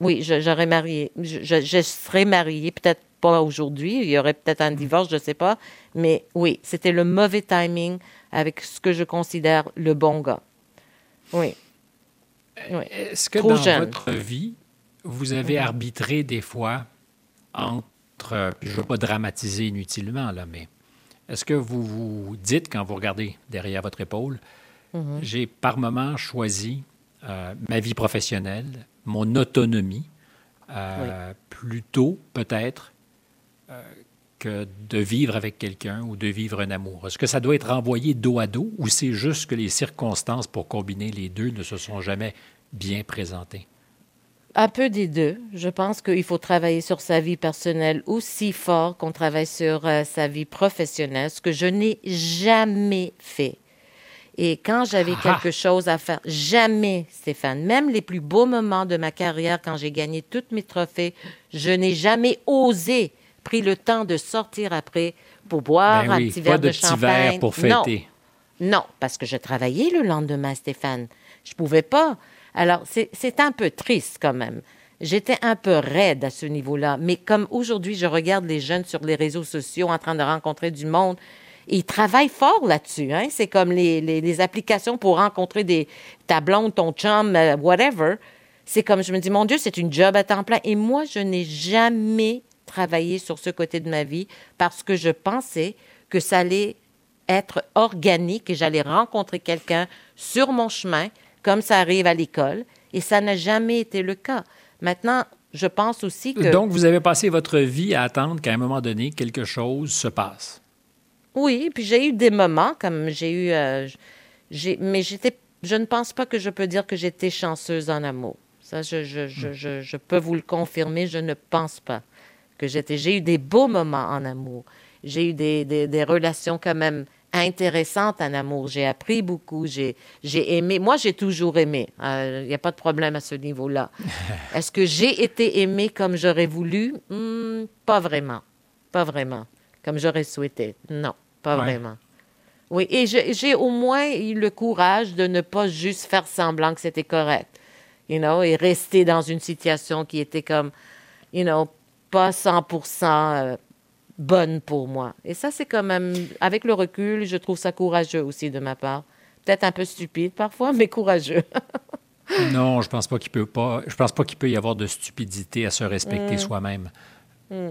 oui, j'aurais marié. Je, serais mariée, peut-être pas aujourd'hui, il y aurait peut-être un divorce, je ne sais pas, mais oui, c'était le mauvais timing avec ce que je considère le bon gars. Oui. Est-ce que dans votre vie, vous avez arbitré des fois entre, je ne veux pas dramatiser inutilement, là, mais est-ce que vous vous dites, quand vous regardez derrière votre épaule, mm-hmm. j'ai par moment choisi euh, ma vie professionnelle, mon autonomie, euh, plutôt peut-être euh, que de vivre avec quelqu'un ou de vivre un amour? Est-ce que ça doit être renvoyé dos à dos ou c'est juste que les circonstances pour combiner les deux ne se sont jamais bien présentées? Un peu des deux. Je pense qu'il faut travailler sur sa vie personnelle aussi fort qu'on travaille sur euh, sa vie professionnelle, ce que je n'ai jamais fait. Et quand j'avais ah! quelque chose à faire, jamais, Stéphane, même les plus beaux moments de ma carrière, quand j'ai gagné tous mes trophées, je n'ai jamais osé pris le temps de sortir après pour boire ben un petit verre de, champagne. pour fêter. Non. non, parce que je travaillais le lendemain, Stéphane. Je pouvais pas. Alors, c'est un peu triste quand même. J'étais un peu raide à ce niveau-là. Mais comme aujourd'hui, je regarde les jeunes sur les réseaux sociaux en train de rencontrer du monde, ils travaillent fort là-dessus. Hein? C'est comme les, applications pour rencontrer des, ta blonde, ton chum, euh, whatever. C'est comme, je me dis, mon Dieu, c'est une job à temps plein. Et moi, je n'ai jamais travaillé sur ce côté de ma vie parce que je pensais que ça allait être organique et j'allais rencontrer quelqu'un sur mon chemin comme ça arrive à l'école, et ça n'a jamais été le cas. Maintenant, je pense aussi que... Donc, vous avez passé votre vie à attendre qu'à un moment donné, quelque chose se passe. Oui, puis j'ai eu des moments, comme j'ai eu... Euh, mais j'étais, je ne pense pas que je peux dire que j'étais chanceuse en amour. Ça, je, je, je, je, peux vous le confirmer, je ne pense pas que j'étais... J'ai eu des beaux moments en amour. J'ai eu des, des, des relations quand même intéressante en amour. J'ai appris beaucoup, j'ai aimé. Moi, j'ai toujours aimé. Il euh, n'y a pas de problème à ce niveau-là. Est-ce que j'ai été aimée comme j'aurais voulu? Hmm, pas vraiment. Pas vraiment. Comme j'aurais souhaité. Non, pas vraiment. Oui, et j'ai au moins eu le courage de ne pas juste faire semblant que c'était correct. You know, et rester dans une situation qui était comme, you know, pas 100% bonne pour moi. Et ça, c'est quand même, avec le recul, je trouve ça courageux aussi de ma part. Peut-être un peu stupide parfois, mais courageux. non, je pense pas qu'il peut pas. Je pense pas qu'il peut y avoir de stupidité à se respecter mm. soi-même. Mm.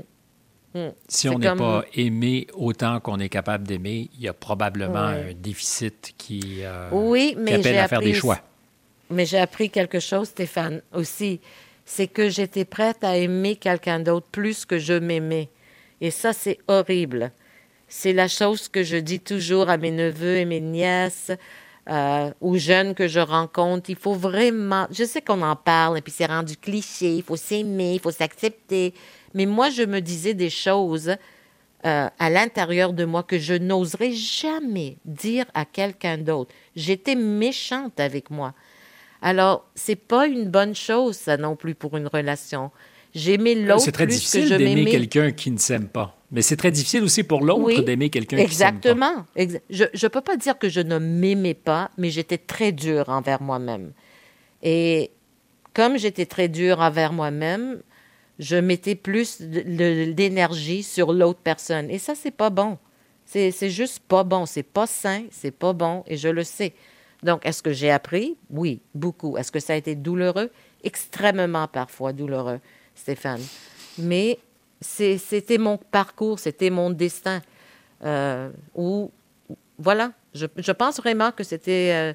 Mm. Si on n'est pas aimé autant qu'on est capable d'aimer, il y a probablement un déficit qui, euh, oui, mais appelle à faire des choix. Mais j'ai appris quelque chose, Stéphane, aussi. C'est que j'étais prête à aimer quelqu'un d'autre plus que je m'aimais. Et ça, c'est horrible. C'est la chose que je dis toujours à mes neveux et mes nièces, euh, aux jeunes que je rencontre. Il faut vraiment. Je sais qu'on en parle et puis c'est rendu cliché. Il faut s'aimer, il faut s'accepter. Mais moi, je me disais des choses euh, à l'intérieur de moi que je n'oserais jamais dire à quelqu'un d'autre. J'étais méchante avec moi. Alors, c'est pas une bonne chose, ça non plus, pour une relation. J'aimais l'autre C'est très difficile d'aimer quelqu'un qui ne s'aime pas. Mais c'est très difficile aussi pour l'autre d'aimer quelqu'un qui s'aime pas. Exactement. Je ne peux pas dire que je ne m'aimais pas, mais j'étais très dure envers moi-même. Et comme j'étais très dure envers moi-même, je mettais plus d'énergie sur l'autre personne. Et ça, c'est pas bon. C'est juste pas bon. C'est pas sain, c'est pas bon, et je le sais. Donc, est-ce que j'ai appris? Oui, beaucoup. Est-ce que ça a été douloureux? Extrêmement parfois douloureux, Stéphane. Mais c'était mon parcours, c'était mon destin. Euh, voilà, je, je, pense vraiment que c'était euh,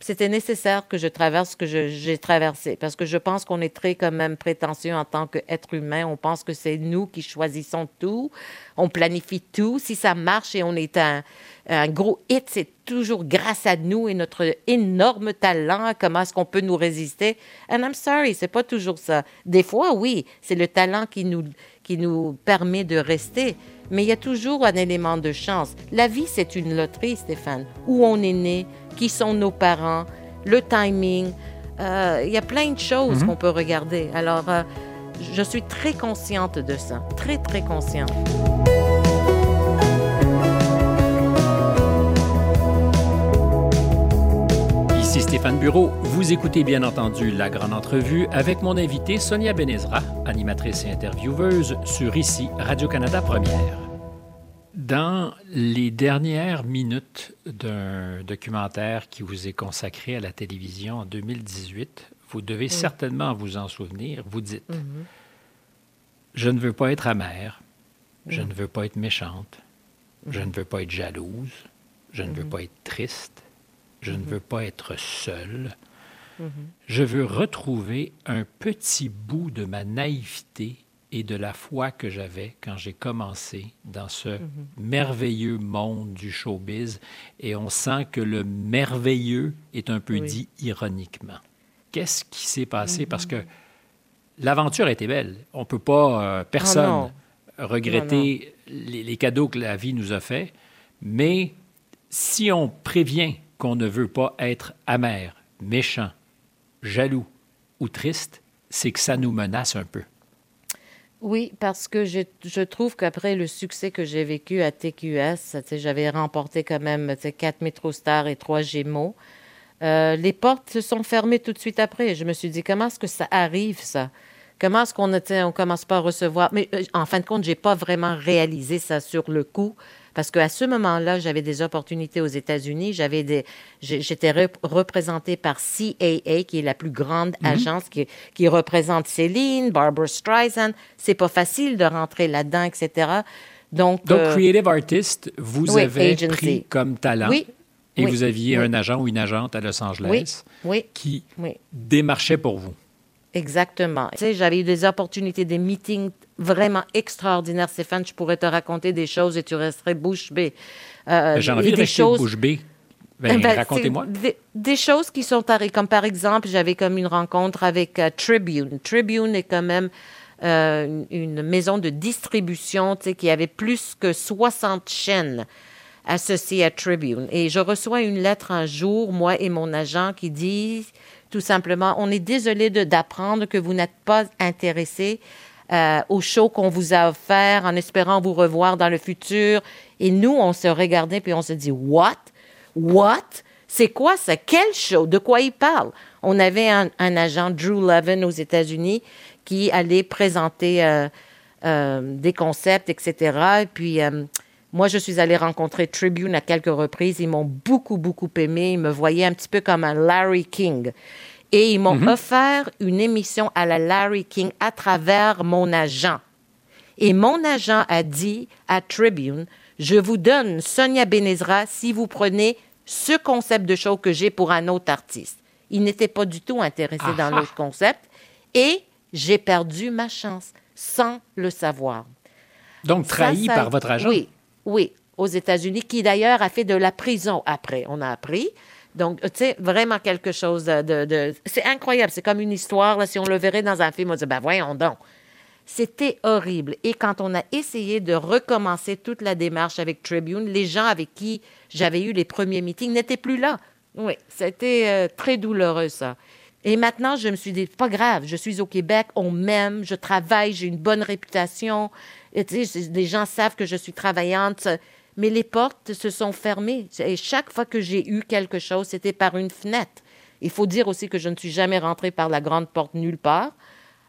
c'était nécessaire que je traverse ce que j'ai traversé, parce que je pense qu'on est très quand même prétentieux en tant qu'être humain. On pense que c'est nous qui choisissons tout, on planifie tout. Si ça marche et on est un, un gros hit, c'est toujours grâce à nous et notre énorme talent. Comment est-ce qu'on peut nous résister? And I'm sorry, c'est pas toujours ça. Des fois, oui, c'est le talent qui nous, qui nous permet de rester. Mais il y a toujours un élément de chance. La vie, c'est une loterie, Stéphane. Où on est né, qui sont nos parents, le timing. Euh, il y a plein de choses mhm. qu'on peut regarder. Alors, euh, je suis très consciente de ça. Très, très consciente. Ici Stéphane Bureau. Vous écoutez bien entendu La Grande Entrevue avec mon invité Sonia Benezra, animatrice et intervieweuse sur ICI Radio-Canada Première. Dans les dernières minutes d'un documentaire qui vous est consacré à la télévision en 2018, vous devez certainement vous en souvenir. Vous dites mm-hmm. Je ne veux pas être amère, je ne veux pas être méchante, je mm-hmm. ne veux pas être jalouse, je ne veux mm-hmm. pas être triste, je ne veux pas être seule. Je veux retrouver un petit bout de ma naïveté et de la foi que j'avais quand j'ai commencé dans ce mhm. merveilleux monde du showbiz. Et on sent que le merveilleux est un peu dit ironiquement. Qu'est-ce qui s'est passé? Parce que mhm. l'aventure était belle. On ne peut pas, euh, personne, ah regretter Les, les, cadeaux que la vie nous a faits. Mais si on prévient qu'on ne veut pas être amer, méchant, jaloux ou triste, c'est que ça nous menace un peu. Oui, parce que je, je trouve qu'après le succès que j'ai vécu à TQS, j'avais remporté quand même quatre Métro Stars et trois Gémeaux. Euh, les portes se sont fermées tout de suite après. Je me suis dit, comment est-ce que ça arrive, ça? Comment est-ce qu'on on commence pas à recevoir? Mais euh, en fin de compte, j'ai pas vraiment réalisé ça sur le coup. Parce qu'à ce moment-là, j'avais des opportunités aux États-Unis. J'avais des, j'étais représentée par CAA, qui est la plus grande mhm. agence qui, qui, représente Céline, Barbara Streisand. C'est pas facile de rentrer là-dedans, etc. Donc, Donc euh, Creative Artist, vous avez pris comme talent. Oui. Et vous aviez un agent ou une agente à Los Angeles qui démarchait pour vous. Exactement. Tu sais, j'avais eu des opportunités, des meetings vraiment extraordinaires. Stéphane, je pourrais te raconter des choses et tu resterais bouche bée. Euh, J'ai envie de des choses... bouche bée. Ben, ben, racontez-moi. Des, choses qui sont arrivées, comme par exemple, j'avais comme une rencontre avec euh, Tribune. Tribune est quand même euh, une maison de distribution tu sais, qui avait plus que 60 chaînes associées à Tribune. Et je reçois une lettre un jour, moi et mon agent, qui dit tout simplement, on est désolé d'apprendre que vous n'êtes pas intéressé euh, au show qu'on vous a offert en espérant vous revoir dans le futur. Et nous, on se regardait puis on se dit, what? What? C'est quoi ça? Quel show? De quoi il parle? On avait un, agent, Drew Levin, aux États-Unis, qui allait présenter euh, euh, des concepts, etc. Et puis, moi, je suis allée rencontrer Tribune à quelques reprises. Ils m'ont beaucoup, beaucoup aimé. Ils me voyaient un petit peu comme un Larry King. Et ils m'ont mhm. offert une émission à la Larry King à travers mon agent. Et mon agent a dit à Tribune, je vous donne Sonia Benezra si vous prenez ce concept de show que j'ai pour un autre artiste. Il n'était pas du tout intéressé dans l'autre concept. Et j'ai perdu ma chance sans le savoir. Donc, trahi par votre agent? Oui, oui, aux États-Unis, qui d'ailleurs a fait de la prison après. On a appris. Donc, tu sais, vraiment quelque chose de... C'est incroyable. C'est comme une histoire. Si on le verrait dans un film, on dit, ben voyons donc. C'était horrible. Et quand on a essayé de recommencer toute la démarche avec Tribune, les gens avec qui j'avais eu les premiers meetings n'étaient plus là. Oui, c'était euh, très douloureux, ça. Et maintenant, je me suis dit, pas grave, je suis au Québec, on m'aime, je travaille, j'ai une bonne réputation. Les gens savent que je suis travaillante, mais les portes se sont fermées. Et chaque fois que j'ai eu quelque chose, c'était par une fenêtre. Il faut dire aussi que je ne suis jamais rentrée par la grande porte nulle part,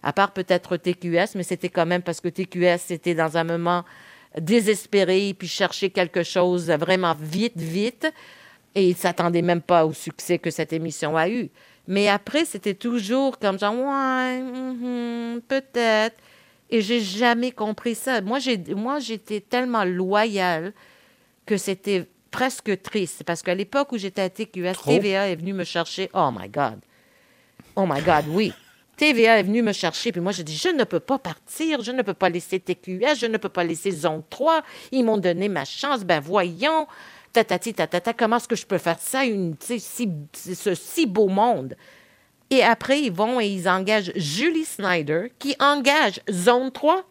à part peut-être TQS, mais c'était quand même parce que TQS était dans un moment désespéré, puis chercher quelque chose vraiment vite, vite. Et ils ne s'attendaient même pas au succès que cette émission a eu. Mais après, c'était toujours comme genre, ouais, mm-hmm, peut-être. Et j'ai jamais compris ça. Moi, j'ai, moi, j'étais tellement loyale que c'était presque triste. Parce qu'à l'époque où j'étais à TQS, TVA est venu me chercher. Oh my God. Oh my God, oui. TVA est venu me chercher, puis moi, j'ai dit, je ne peux pas partir, je ne peux pas laisser TQS, je ne peux pas laisser Zone 3. Ils m'ont donné ma chance, ben voyons tatati, tatata, comment est-ce que je peux faire ça, une, si, ce si beau monde? Et après, ils vont et ils engagent Julie Snyder, qui engage Zone 3.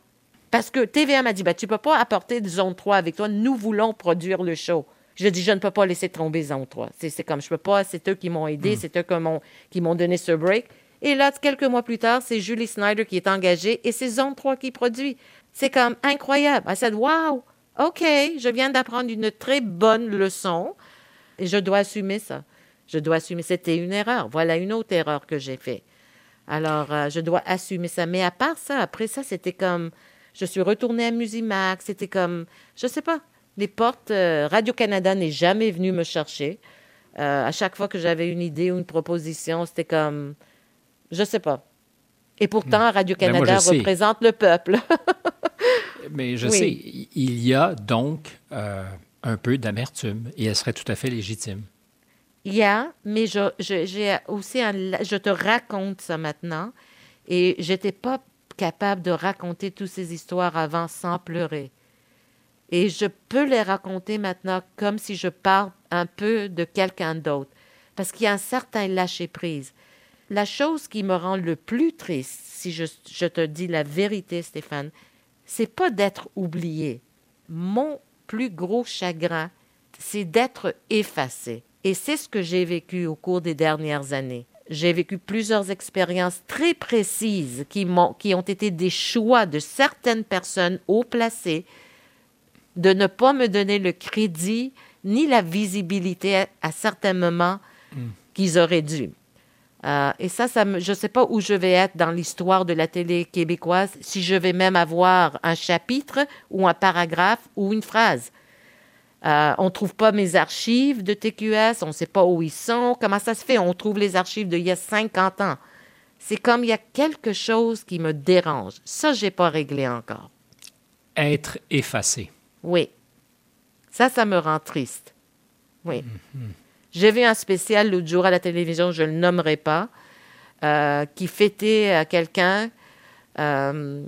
Parce que TVA m'a dit, ben, tu ne peux pas apporter Zone 3 avec toi, nous voulons produire le show. Je dis, je ne peux pas laisser tomber Zone 3. C'est comme, je peux pas, c'est eux qui m'ont aidé, hmm. c'est eux qui m'ont donné ce break. Et là, quelques mois plus tard, c'est Julie Snyder qui est engagée et c'est Zone 3 qui produit. C'est comme incroyable. I said, wow, OK, je viens d'apprendre une très bonne leçon et je dois assumer ça. Je dois assumer. C'était une erreur. Voilà une autre erreur que j'ai faite. Alors, euh, je dois assumer ça. Mais à part ça, après ça, c'était comme. Je suis retournée à Musimax. C'était comme. Je sais pas. Les portes. Euh, Radio-Canada n'est jamais venu me chercher. Euh, à chaque fois que j'avais une idée ou une proposition, c'était comme. Je sais pas. Et pourtant, hmm. Radio-Canada représente le peuple. Mais je sais, il y a donc un peu d'amertume et elle serait tout à fait légitime. Il y a, mais je, j'ai aussi je te raconte ça maintenant et j'étais pas capable de raconter toutes ces histoires avant sans pleurer. Et je peux les raconter maintenant comme si je parle un peu de quelqu'un d'autre. Parce qu'il y a un certain lâcher-prise. La chose qui me rend le plus triste, si je, je te dis la vérité, Stéphane, c'est pas d'être oublié. Mon plus gros chagrin, c'est d'être effacé. Et c'est ce que j'ai vécu au cours des dernières années. J'ai vécu plusieurs expériences très précises qui, ont, qui ont été des choix de certaines personnes haut placées de ne pas me donner le crédit ni la visibilité à, certains moments hmm. qu'ils auraient dû. Euh, et ça, ça je ne sais pas où je vais être dans l'histoire de la télé québécoise, si je vais même avoir un chapitre ou un paragraphe ou une phrase. Euh, on ne trouve pas mes archives de TQS, on ne sait pas où ils sont. Comment ça se fait? On trouve les archives d'il y a 50 ans. C'est comme il y a quelque chose qui me dérange. Ça, je n'ai pas réglé encore. Être effacé. Oui. Ça, ça me rend triste. Oui. J'ai vu un spécial l'autre jour à la télévision, je ne le nommerai pas, euh, qui fêtait à quelqu'un, euh,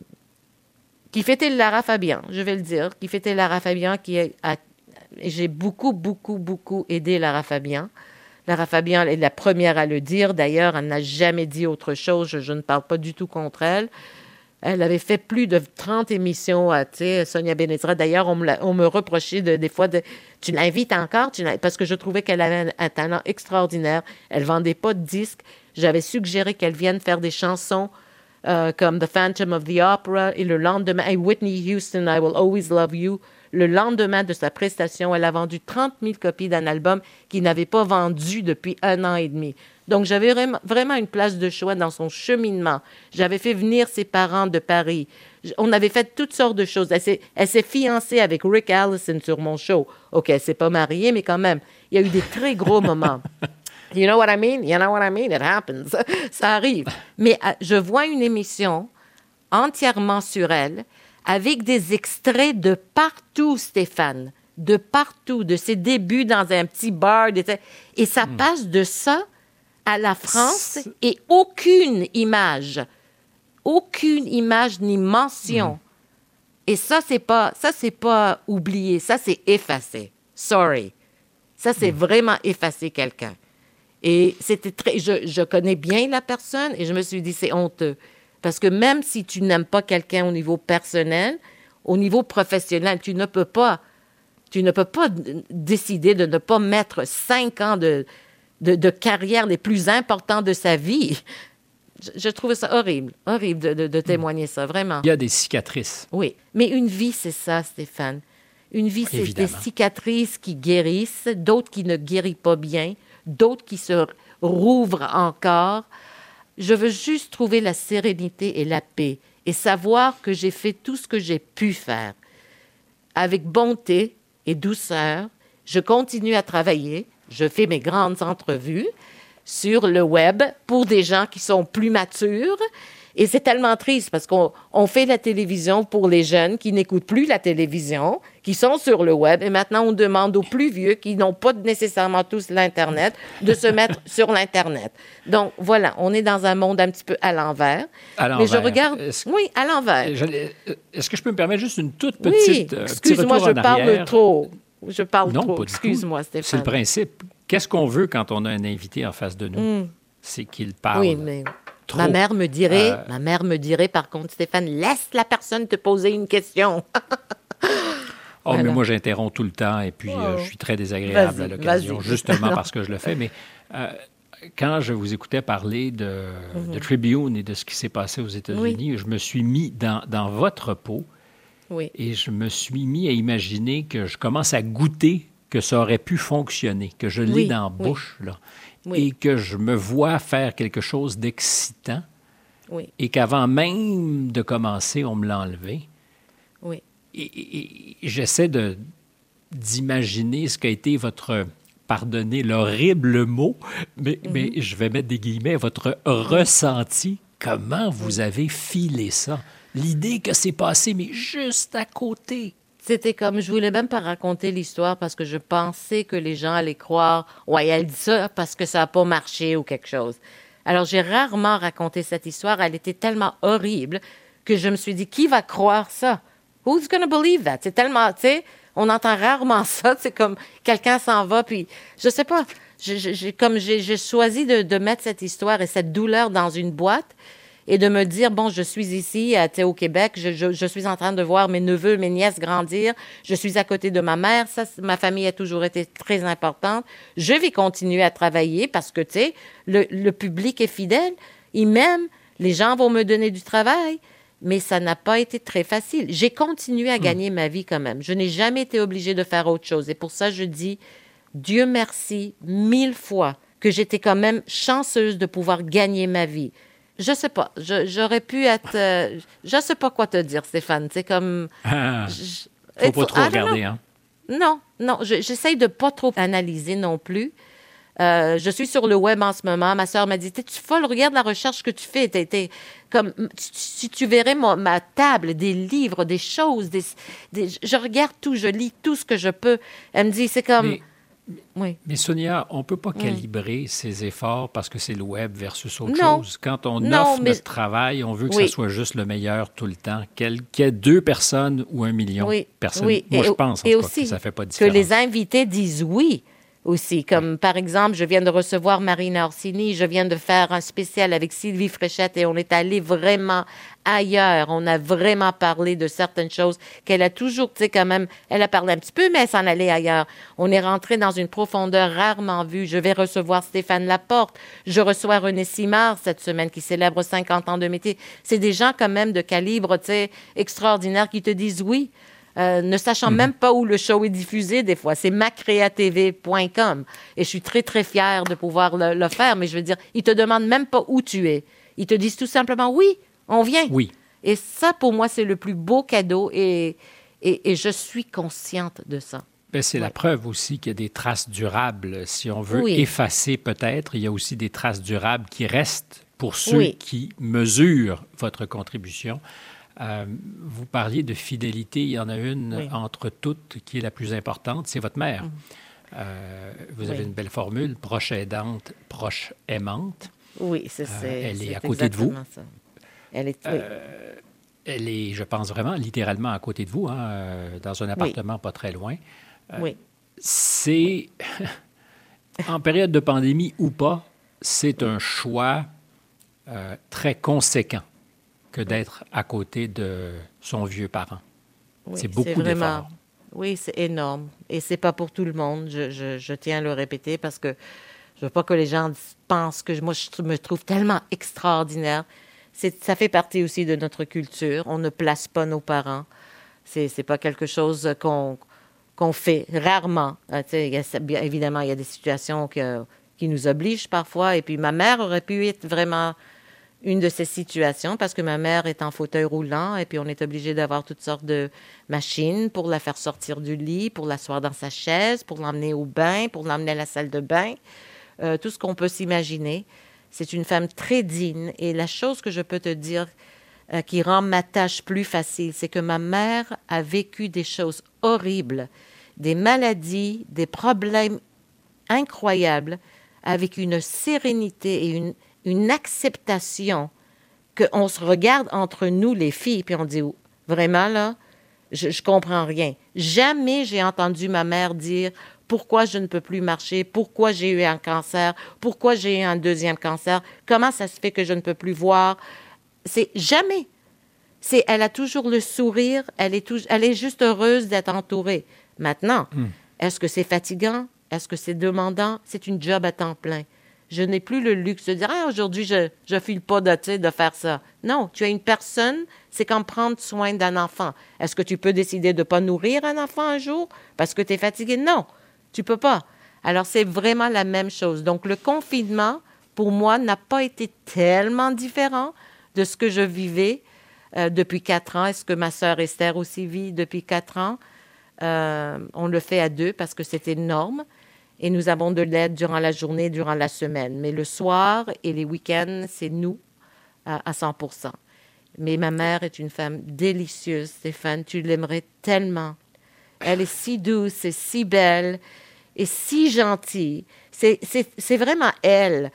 qui fêtait Lara Fabian, je vais le dire, qui fêtait Lara Fabian, qui est j'ai beaucoup, beaucoup, beaucoup aidé Lara Fabian. Lara Fabian est la première à le dire. D'ailleurs, elle n'a jamais dit autre chose. Je, ne parle pas du tout contre elle. Elle avait fait plus de 30 émissions, tu sais, Sonia Benezra. D'ailleurs, on me, reprochait de, des fois de tu l'invites encore, parce que je trouvais qu'elle avait un, talent extraordinaire. Elle vendait pas de disques. J'avais suggéré qu'elle vienne faire des chansons euh, comme The Phantom of the Opera et le lendemain, Whitney Houston, I Will Always Love You. Le lendemain de sa prestation, elle a vendu 30 000 copies d'un album qu'il n'avait pas vendu depuis un an et demi. Donc, j'avais vraiment une place de choix dans son cheminement. J'avais fait venir ses parents de Paris. On avait fait toutes sortes de choses. Elle s'est fiancée avec Rick Allison sur mon show. OK, elle s'est pas mariée, mais quand même, il y a eu des très gros moments. You know what I mean? You know what I mean? It happens. Ça arrive. Mais euh, je vois une émission entièrement sur elle, avec des extraits de partout, Stéphane. De partout, de ses débuts dans un petit bar. Et ça hmm. passe de ça à la France et aucune image, aucune image ni mention. Mm. Et ça, c'est pas, ça, c'est pas oublié, ça, c'est effacé. Sorry. Ça, c'est mm. vraiment effacer quelqu'un. Et c'était très, je, je, connais bien la personne et je me suis dit, c'est honteux. Parce que même si tu n'aimes pas quelqu'un au niveau personnel, au niveau professionnel, tu ne peux pas, tu ne peux pas décider de ne pas mettre cinq ans de, de, carrière les plus importants de sa vie. Je, trouve ça horrible, horrible de, témoigner ça, vraiment. Il y a des cicatrices. Oui, mais une vie, c'est ça, Stéphane. Une vie, c'est des cicatrices qui guérissent, d'autres qui ne guérissent pas bien, d'autres qui se rouvrent encore. Je veux juste trouver la sérénité et la paix et savoir que j'ai fait tout ce que j'ai pu faire. Avec bonté et douceur, je continue à travailler je fais mes grandes entrevues sur le web pour des gens qui sont plus matures et c'est tellement triste parce qu'on fait la télévision pour les jeunes qui n'écoutent plus la télévision, qui sont sur le web. Et maintenant, on demande aux plus vieux qui n'ont pas nécessairement tous l'Internet de se mettre sur l'Internet. Donc, voilà, on est dans un monde un petit peu à l'envers. Mais je regarde. Oui, à l'envers. Est-ce que je peux me permettre juste une toute petite. Oui, euh, excuse-moi, je parle trop. Je parle non, trop. Excuse-moi, Stéphane. C'est le principe. Qu'est-ce qu'on veut quand on a un invité en face de nous? Hmm. C'est qu'il parle. Oui, mais Ma mère me dirait, euh, ma mère me dirait par contre, Stéphane, laisse la personne te poser une question. oh, mais moi j'interromps tout le temps et puis euh, je suis très désagréable à l'occasion, justement parce que je le fais. Mais euh, quand je vous écoutais parler de, mhm. Tribune et de ce qui s'est passé aux États-Unis, je me suis mis dans, dans votre peau oui. et je me suis mis à imaginer que je commence à goûter que ça aurait pu fonctionner, que je l'ai dans la bouche. Là et que je me vois faire quelque chose d'excitant et qu'avant même de commencer, on me l'a enlevé. Oui. Et, j'essaie de, d'imaginer ce qu'a été votre, pardonnez l'horrible mot, mais, mm-hmm. mais je vais mettre des guillemets, votre ressenti. Comment vous avez filé ça? L'idée que c'est passé, mais juste à côté. C'était comme, je voulais même pas raconter l'histoire parce que je pensais que les gens allaient croire, ouais, elle dit ça parce que ça n'a pas marché ou quelque chose. Alors, j'ai rarement raconté cette histoire. Elle était tellement horrible que je me suis dit, qui va croire ça? Who's gonna believe that? C'est tellement, tu sais, on entend rarement ça. C'est comme quelqu'un s'en va, puis je sais pas. Comme j'ai, choisi de mettre cette histoire et cette douleur dans une boîte et de me dire, bon, je suis ici, au Québec, je, suis en train de voir mes neveux, mes nièces grandir, je suis à côté de ma mère, ça, ma famille a toujours été très importante. Je vais continuer à travailler parce que, tu sais, le, public est fidèle, il m'aime, les gens vont me donner du travail, mais ça n'a pas été très facile. J'ai continué à hmm. gagner ma vie quand même. Je n'ai jamais été obligée de faire autre chose. Et pour ça, je dis, Dieu merci mille fois que j'étais quand même chanceuse de pouvoir gagner ma vie. Je sais pas. J'aurais pu être. Euh, je sais pas quoi te dire, Stéphane. C'est comme. Ah, faut pas trop regarder, hein? Non, non. J'essaye de pas trop analyser non plus. Euh, je suis sur le web en ce moment. Ma soeur m'a dit Tu folle, regarde la recherche que tu fais. comme, si tu verrais ma table, des livres, des choses, des, je regarde tout, je lis tout ce que je peux. Elle me dit C'est comme. Mais Sonia, on ne peut pas calibrer ses efforts parce que c'est le web versus autre chose. Quand on offre notre travail, on veut que ce soit juste le meilleur tout le temps. Qu'il y ait deux personnes ou un million de personnes. Moi, je pense en que ça fait pas de différence. Que les invités disent oui aussi. Comme par exemple, je viens de recevoir Marina Orsini, je viens de faire un spécial avec Sylvie Fréchette et on est allé vraiment ailleurs. On a vraiment parlé de certaines choses qu'elle a toujours, tu sais, quand même, elle a parlé un petit peu, mais elle s'en allait ailleurs. On est rentré dans une profondeur rarement vue. Je vais recevoir Stéphane Laporte. Je reçois René Simard cette semaine qui célèbre 50 ans de métier. C'est des gens quand même de calibre, tu sais, extraordinaire qui te disent oui. Euh, ne sachant mhm. même pas où le show est diffusé des fois. C'est macreatv.com. Et je suis très, très fière de pouvoir le, faire, mais je veux dire, ils te demandent même pas où tu es. Ils te disent tout simplement, oui, on vient. Oui. Et ça, pour moi, c'est le plus beau cadeau et, et, je suis consciente de ça. Ben, c'est la preuve aussi qu'il y a des traces durables. Si on veut effacer peut-être, il y a aussi des traces durables qui restent pour ceux qui mesurent votre contribution. Euh, vous parliez de fidélité. Il y en a une entre toutes qui est la plus importante, c'est votre mère. Mm. Euh, vous avez une belle formule, proche aidante, proche aimante. Oui, c'est ça. Euh, elle est, à côté de vous. Ça. Elle est, elle est, je pense vraiment, littéralement à côté de vous, hein, dans un appartement pas très loin. oui. C'est, en période de pandémie ou pas, c'est un choix très conséquent que d'être à côté de son vieux parent. c'est beaucoup d'efforts. Oui, c'est énorme. Et c'est pas pour tout le monde. Je, je, tiens à le répéter parce que je veux pas que les gens pensent que moi, je me trouve tellement extraordinaire. Ça fait partie aussi de notre culture. On ne place pas nos parents. C'est n'est pas quelque chose qu'on qu'on fait rarement. Euh, évidemment, il y a des situations que, qui nous obligent parfois. Et puis ma mère aurait pu être vraiment une de ces situations parce que ma mère est en fauteuil roulant et puis on est obligé d'avoir toutes sortes de machines pour la faire sortir du lit, pour l'asseoir dans sa chaise, pour l'emmener au bain, pour l'emmener à la salle de bain, euh, tout ce qu'on peut s'imaginer. C'est une femme très digne et la chose que je peux te dire euh, qui rend ma tâche plus facile, c'est que ma mère a vécu des choses horribles, des maladies, des problèmes incroyables avec une sérénité et une une acceptation qu'on se regarde entre nous, les filles, puis on dit vraiment là, je, je comprends rien. Jamais j'ai entendu ma mère dire pourquoi je ne peux plus marcher, pourquoi j'ai eu un cancer, pourquoi j'ai eu un deuxième cancer, comment ça se fait que je ne peux plus voir. C'est jamais. C'est, elle a toujours le sourire, elle est, elle est juste heureuse d'être entourée. Maintenant, hmm. est-ce que c'est fatigant? Est-ce que c'est demandant? C'est une job à temps plein. Je n'ai plus le luxe de dire ah, aujourd'hui, je ne file pas de, de faire ça. Non, tu as une personne, c'est comme prendre soin d'un enfant. Est-ce que tu peux décider de ne pas nourrir un enfant un jour parce que tu es fatigué? Non, tu peux pas. Alors, c'est vraiment la même chose. Donc, le confinement, pour moi, n'a pas été tellement différent de ce que je vivais euh, depuis quatre ans. Est-ce que ma sœur Esther aussi vit depuis quatre ans? Euh, on le fait à deux parce que c'est énorme et nous avons de l'aide durant la journée, durant la semaine. Mais le soir et les week-ends, c'est nous à, 100% Mais ma mère est une femme délicieuse, Stéphane. Tu l'aimerais tellement. Elle est si douce et si belle et si gentille. C'est vraiment elle.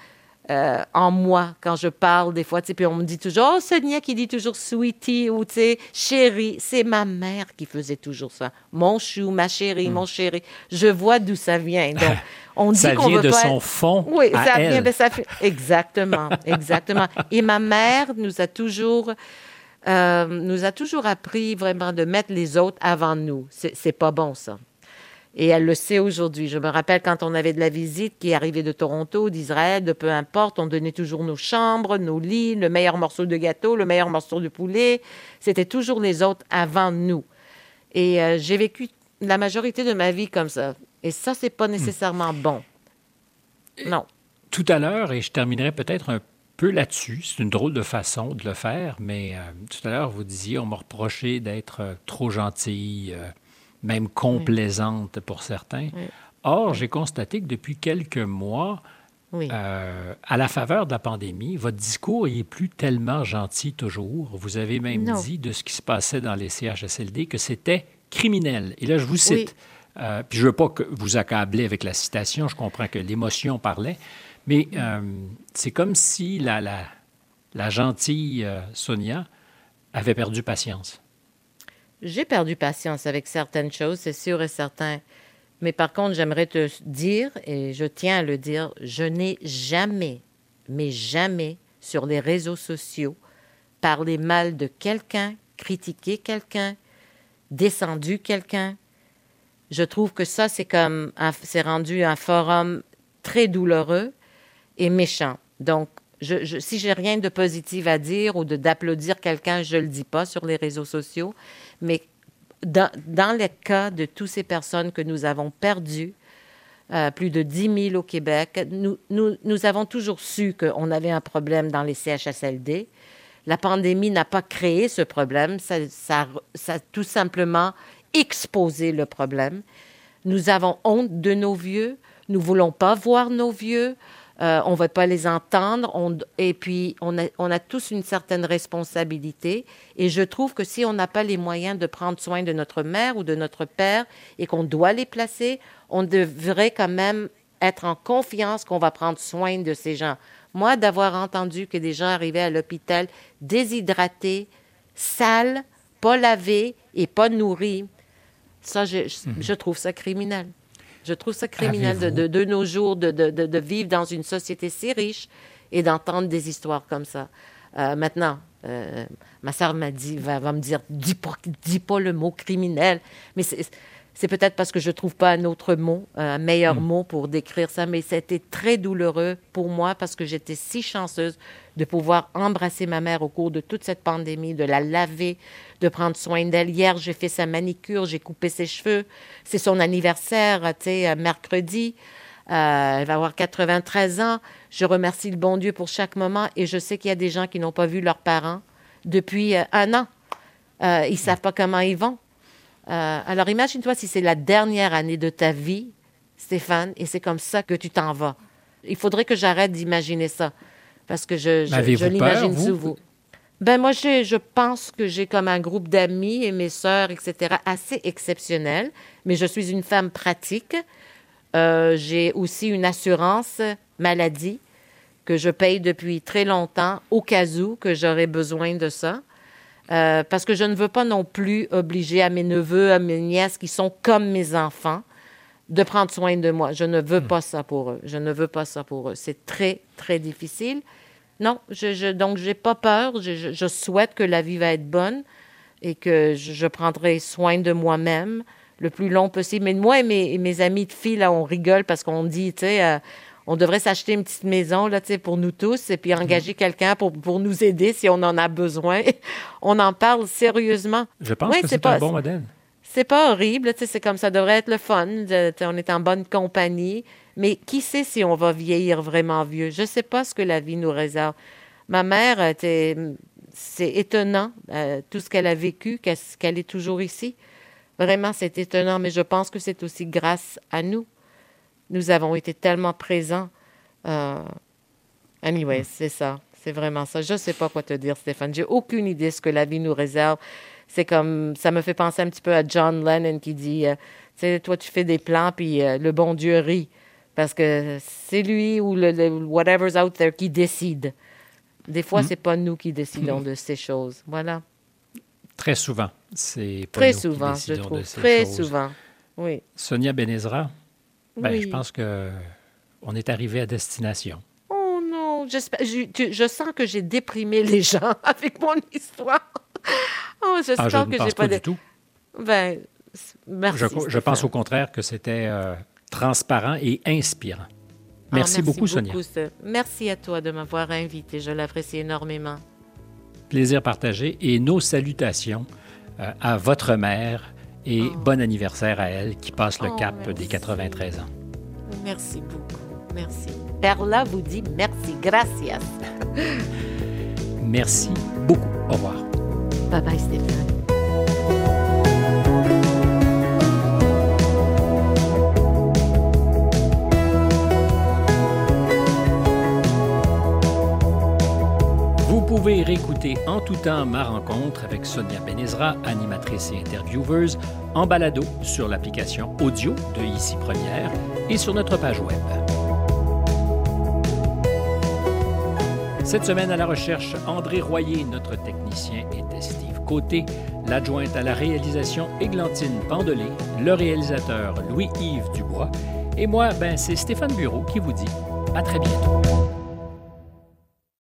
Euh, en moi quand je parle des fois. Puis on me dit toujours, oh, Sonia qui dit toujours sweetie ou tu sais, chérie. C'est ma mère qui faisait toujours ça. Mon chou, ma chérie, hmm. mon chéri. Je vois d'où ça vient. Donc, on dit ça vient de son fond. Oui, à ça elle. vient. ça fait... Exactement, exactement. Et ma mère nous a toujours. Euh, nous a toujours appris vraiment de mettre les autres avant nous. C'est pas bon, ça. Et elle le sait aujourd'hui. Je me rappelle quand on avait de la visite qui arrivait de Toronto, d'Israël, de peu importe, on donnait toujours nos chambres, nos lits, le meilleur morceau de gâteau, le meilleur morceau de poulet. C'était toujours les autres avant nous. Et euh, j'ai vécu la majorité de ma vie comme ça. Et ça, c'est pas nécessairement bon. Non. Tout à l'heure, et je terminerai peut-être un peu là-dessus, c'est une drôle de façon de le faire, mais euh, tout à l'heure, vous disiez, on m'a reproché d'être euh, trop gentil même complaisante pour certains. Or, j'ai constaté que depuis quelques mois, euh, à la faveur de la pandémie, votre discours n'est plus tellement gentil toujours. Vous avez même dit de ce qui se passait dans les CHSLD que c'était criminel. Et là, je vous cite. Euh, puis je ne veux pas que vous accabler avec la citation, je comprends que l'émotion parlait, mais euh, c'est comme si la, la, la gentille Sonia avait perdu patience. J'ai perdu patience avec certaines choses, c'est sûr et certain. Mais par contre, j'aimerais te dire, et je tiens à le dire, je n'ai jamais, mais jamais, sur les réseaux sociaux, parlé mal de quelqu'un, critiqué quelqu'un, descendu quelqu'un. Je trouve que ça, c'est comme, c'est rendu un forum très douloureux et méchant. Donc, je, je, si j'ai rien de positif à dire ou d'applaudir quelqu'un, je le dis pas sur les réseaux sociaux. Mais dans, dans le cas de toutes ces personnes que nous avons perdues, euh, plus de 10 000 au Québec, nous, avons toujours su qu'on avait un problème dans les CHSLD. La pandémie n'a pas créé ce problème, ça, ça, ça a tout simplement exposé le problème. Nous avons honte de nos vieux, nous voulons pas voir nos vieux, euh, on ne va pas les entendre. et puis, on a, tous une certaine responsabilité. Et je trouve que si on n'a pas les moyens de prendre soin de notre mère ou de notre père et qu'on doit les placer, on devrait quand même être en confiance qu'on va prendre soin de ces gens. Moi, d'avoir entendu que des gens arrivaient à l'hôpital déshydratés, sales, pas lavés et pas nourris, ça, je mhm. trouve ça criminel. Je trouve ça criminel de, de, nos jours de, de, vivre dans une société si riche et d'entendre des histoires comme ça. Euh, maintenant, euh, ma soeur m'a dit, va, va, me dire, dis pas, dis pas le mot criminel. Mais c'est peut-être parce que je trouve pas un autre mot, un meilleur hmm. mot pour décrire ça, mais c'était très douloureux pour moi parce que j'étais si chanceuse de pouvoir embrasser ma mère au cours de toute cette pandémie, de la laver, de prendre soin d'elle. Hier, j'ai fait sa manicure, j'ai coupé ses cheveux. C'est son anniversaire, tu sais, euh, mercredi. Euh, elle va avoir 93 ans. Je remercie le bon Dieu pour chaque moment et je sais qu'il y a des gens qui n'ont pas vu leurs parents depuis euh, un an. Euh, ils ne savent pas comment ils vont. Alors imagine-toi si c'est la dernière année de ta vie, Stéphane, et c'est comme ça que tu t'en vas. Il faudrait que j'arrête d'imaginer ça parce que je, je, l'imagine sous vous. Ben moi, je pense que j'ai comme un groupe d'amis et mes sœurs, etc., assez exceptionnel, mais je suis une femme pratique. Euh, j'ai aussi une assurance maladie que je paye depuis très longtemps au cas où que j'aurais besoin de ça. Euh, parce que je ne veux pas non plus obliger à mes neveux, à mes nièces qui sont comme mes enfants de prendre soin de moi. Je ne veux hmm. pas ça pour eux. Je ne veux pas ça pour eux. C'est très, très difficile. Non, je, je donc j'ai pas peur. Je, souhaite que la vie va être bonne et que je prendrai soin de moi-même le plus long possible. Mais moi et mes, mes amis de filles, là, on rigole parce qu'on dit, tu sais, euh, on devrait s'acheter une petite maison, là, pour nous tous et puis engager quelqu'un pour, pour nous aider si on en a besoin. on en parle sérieusement. Je pense que c'est un bon modèle. C'est pas horrible, c'est comme ça devrait être le fun. on est en bonne compagnie. Mais qui sait si on va vieillir vraiment vieux? Je ne sais pas ce que la vie nous réserve. Ma mère, c'est étonnant, euh, tout ce qu'elle a vécu, qu'elle est toujours ici. Vraiment, c'est étonnant, mais je pense que c'est aussi grâce à nous. Nous avons été tellement présents. Euh, anyway, c'est ça. C'est vraiment ça. Je ne sais pas quoi te dire, Stéphane. J'ai aucune idée de ce que la vie nous réserve. C'est comme, ça me fait penser un petit peu à John Lennon qui dit, euh, tu sais, toi, tu fais des plans, puis euh, le bon Dieu rit. Parce que c'est lui ou le, whatever's out there qui décide. Des fois, ce mm. c'est pas nous qui décidons de ces choses. Voilà. Très souvent. C'est Très souvent, je trouve. Très souvent. Oui. Sonia Benezra, ben, je pense que on est arrivé à destination. Oh non, je, je sens que j'ai déprimé les gens avec mon histoire. Oh, j'espère ah, je que j'ai pas, pas du tout. Ben, merci. Je, pense au contraire que c'était euh, transparent et inspirant. Merci, ah, merci beaucoup, Sonia. Merci à toi de m'avoir invité. Je l'apprécie énormément. Plaisir partagé et nos salutations euh, à votre mère et oh. bon anniversaire à elle qui passe le oh, cap des 93 ans. Merci beaucoup. Merci. Perla vous dit merci. Gracias. merci beaucoup. Au revoir. Bye bye, Stéphane. Pouvez réécouter en tout temps ma rencontre avec Sonia Benezra, animatrice et intervieweuse, en balado sur l'application audio de Ici Première et sur notre page web. Cette semaine à la recherche, André Royer, notre technicien, était Steve Côté, l'adjointe à la réalisation Églantine Pandelé, le réalisateur Louis-Yves Dubois, et moi, ben, c'est Stéphane Bureau qui vous dit à très bientôt.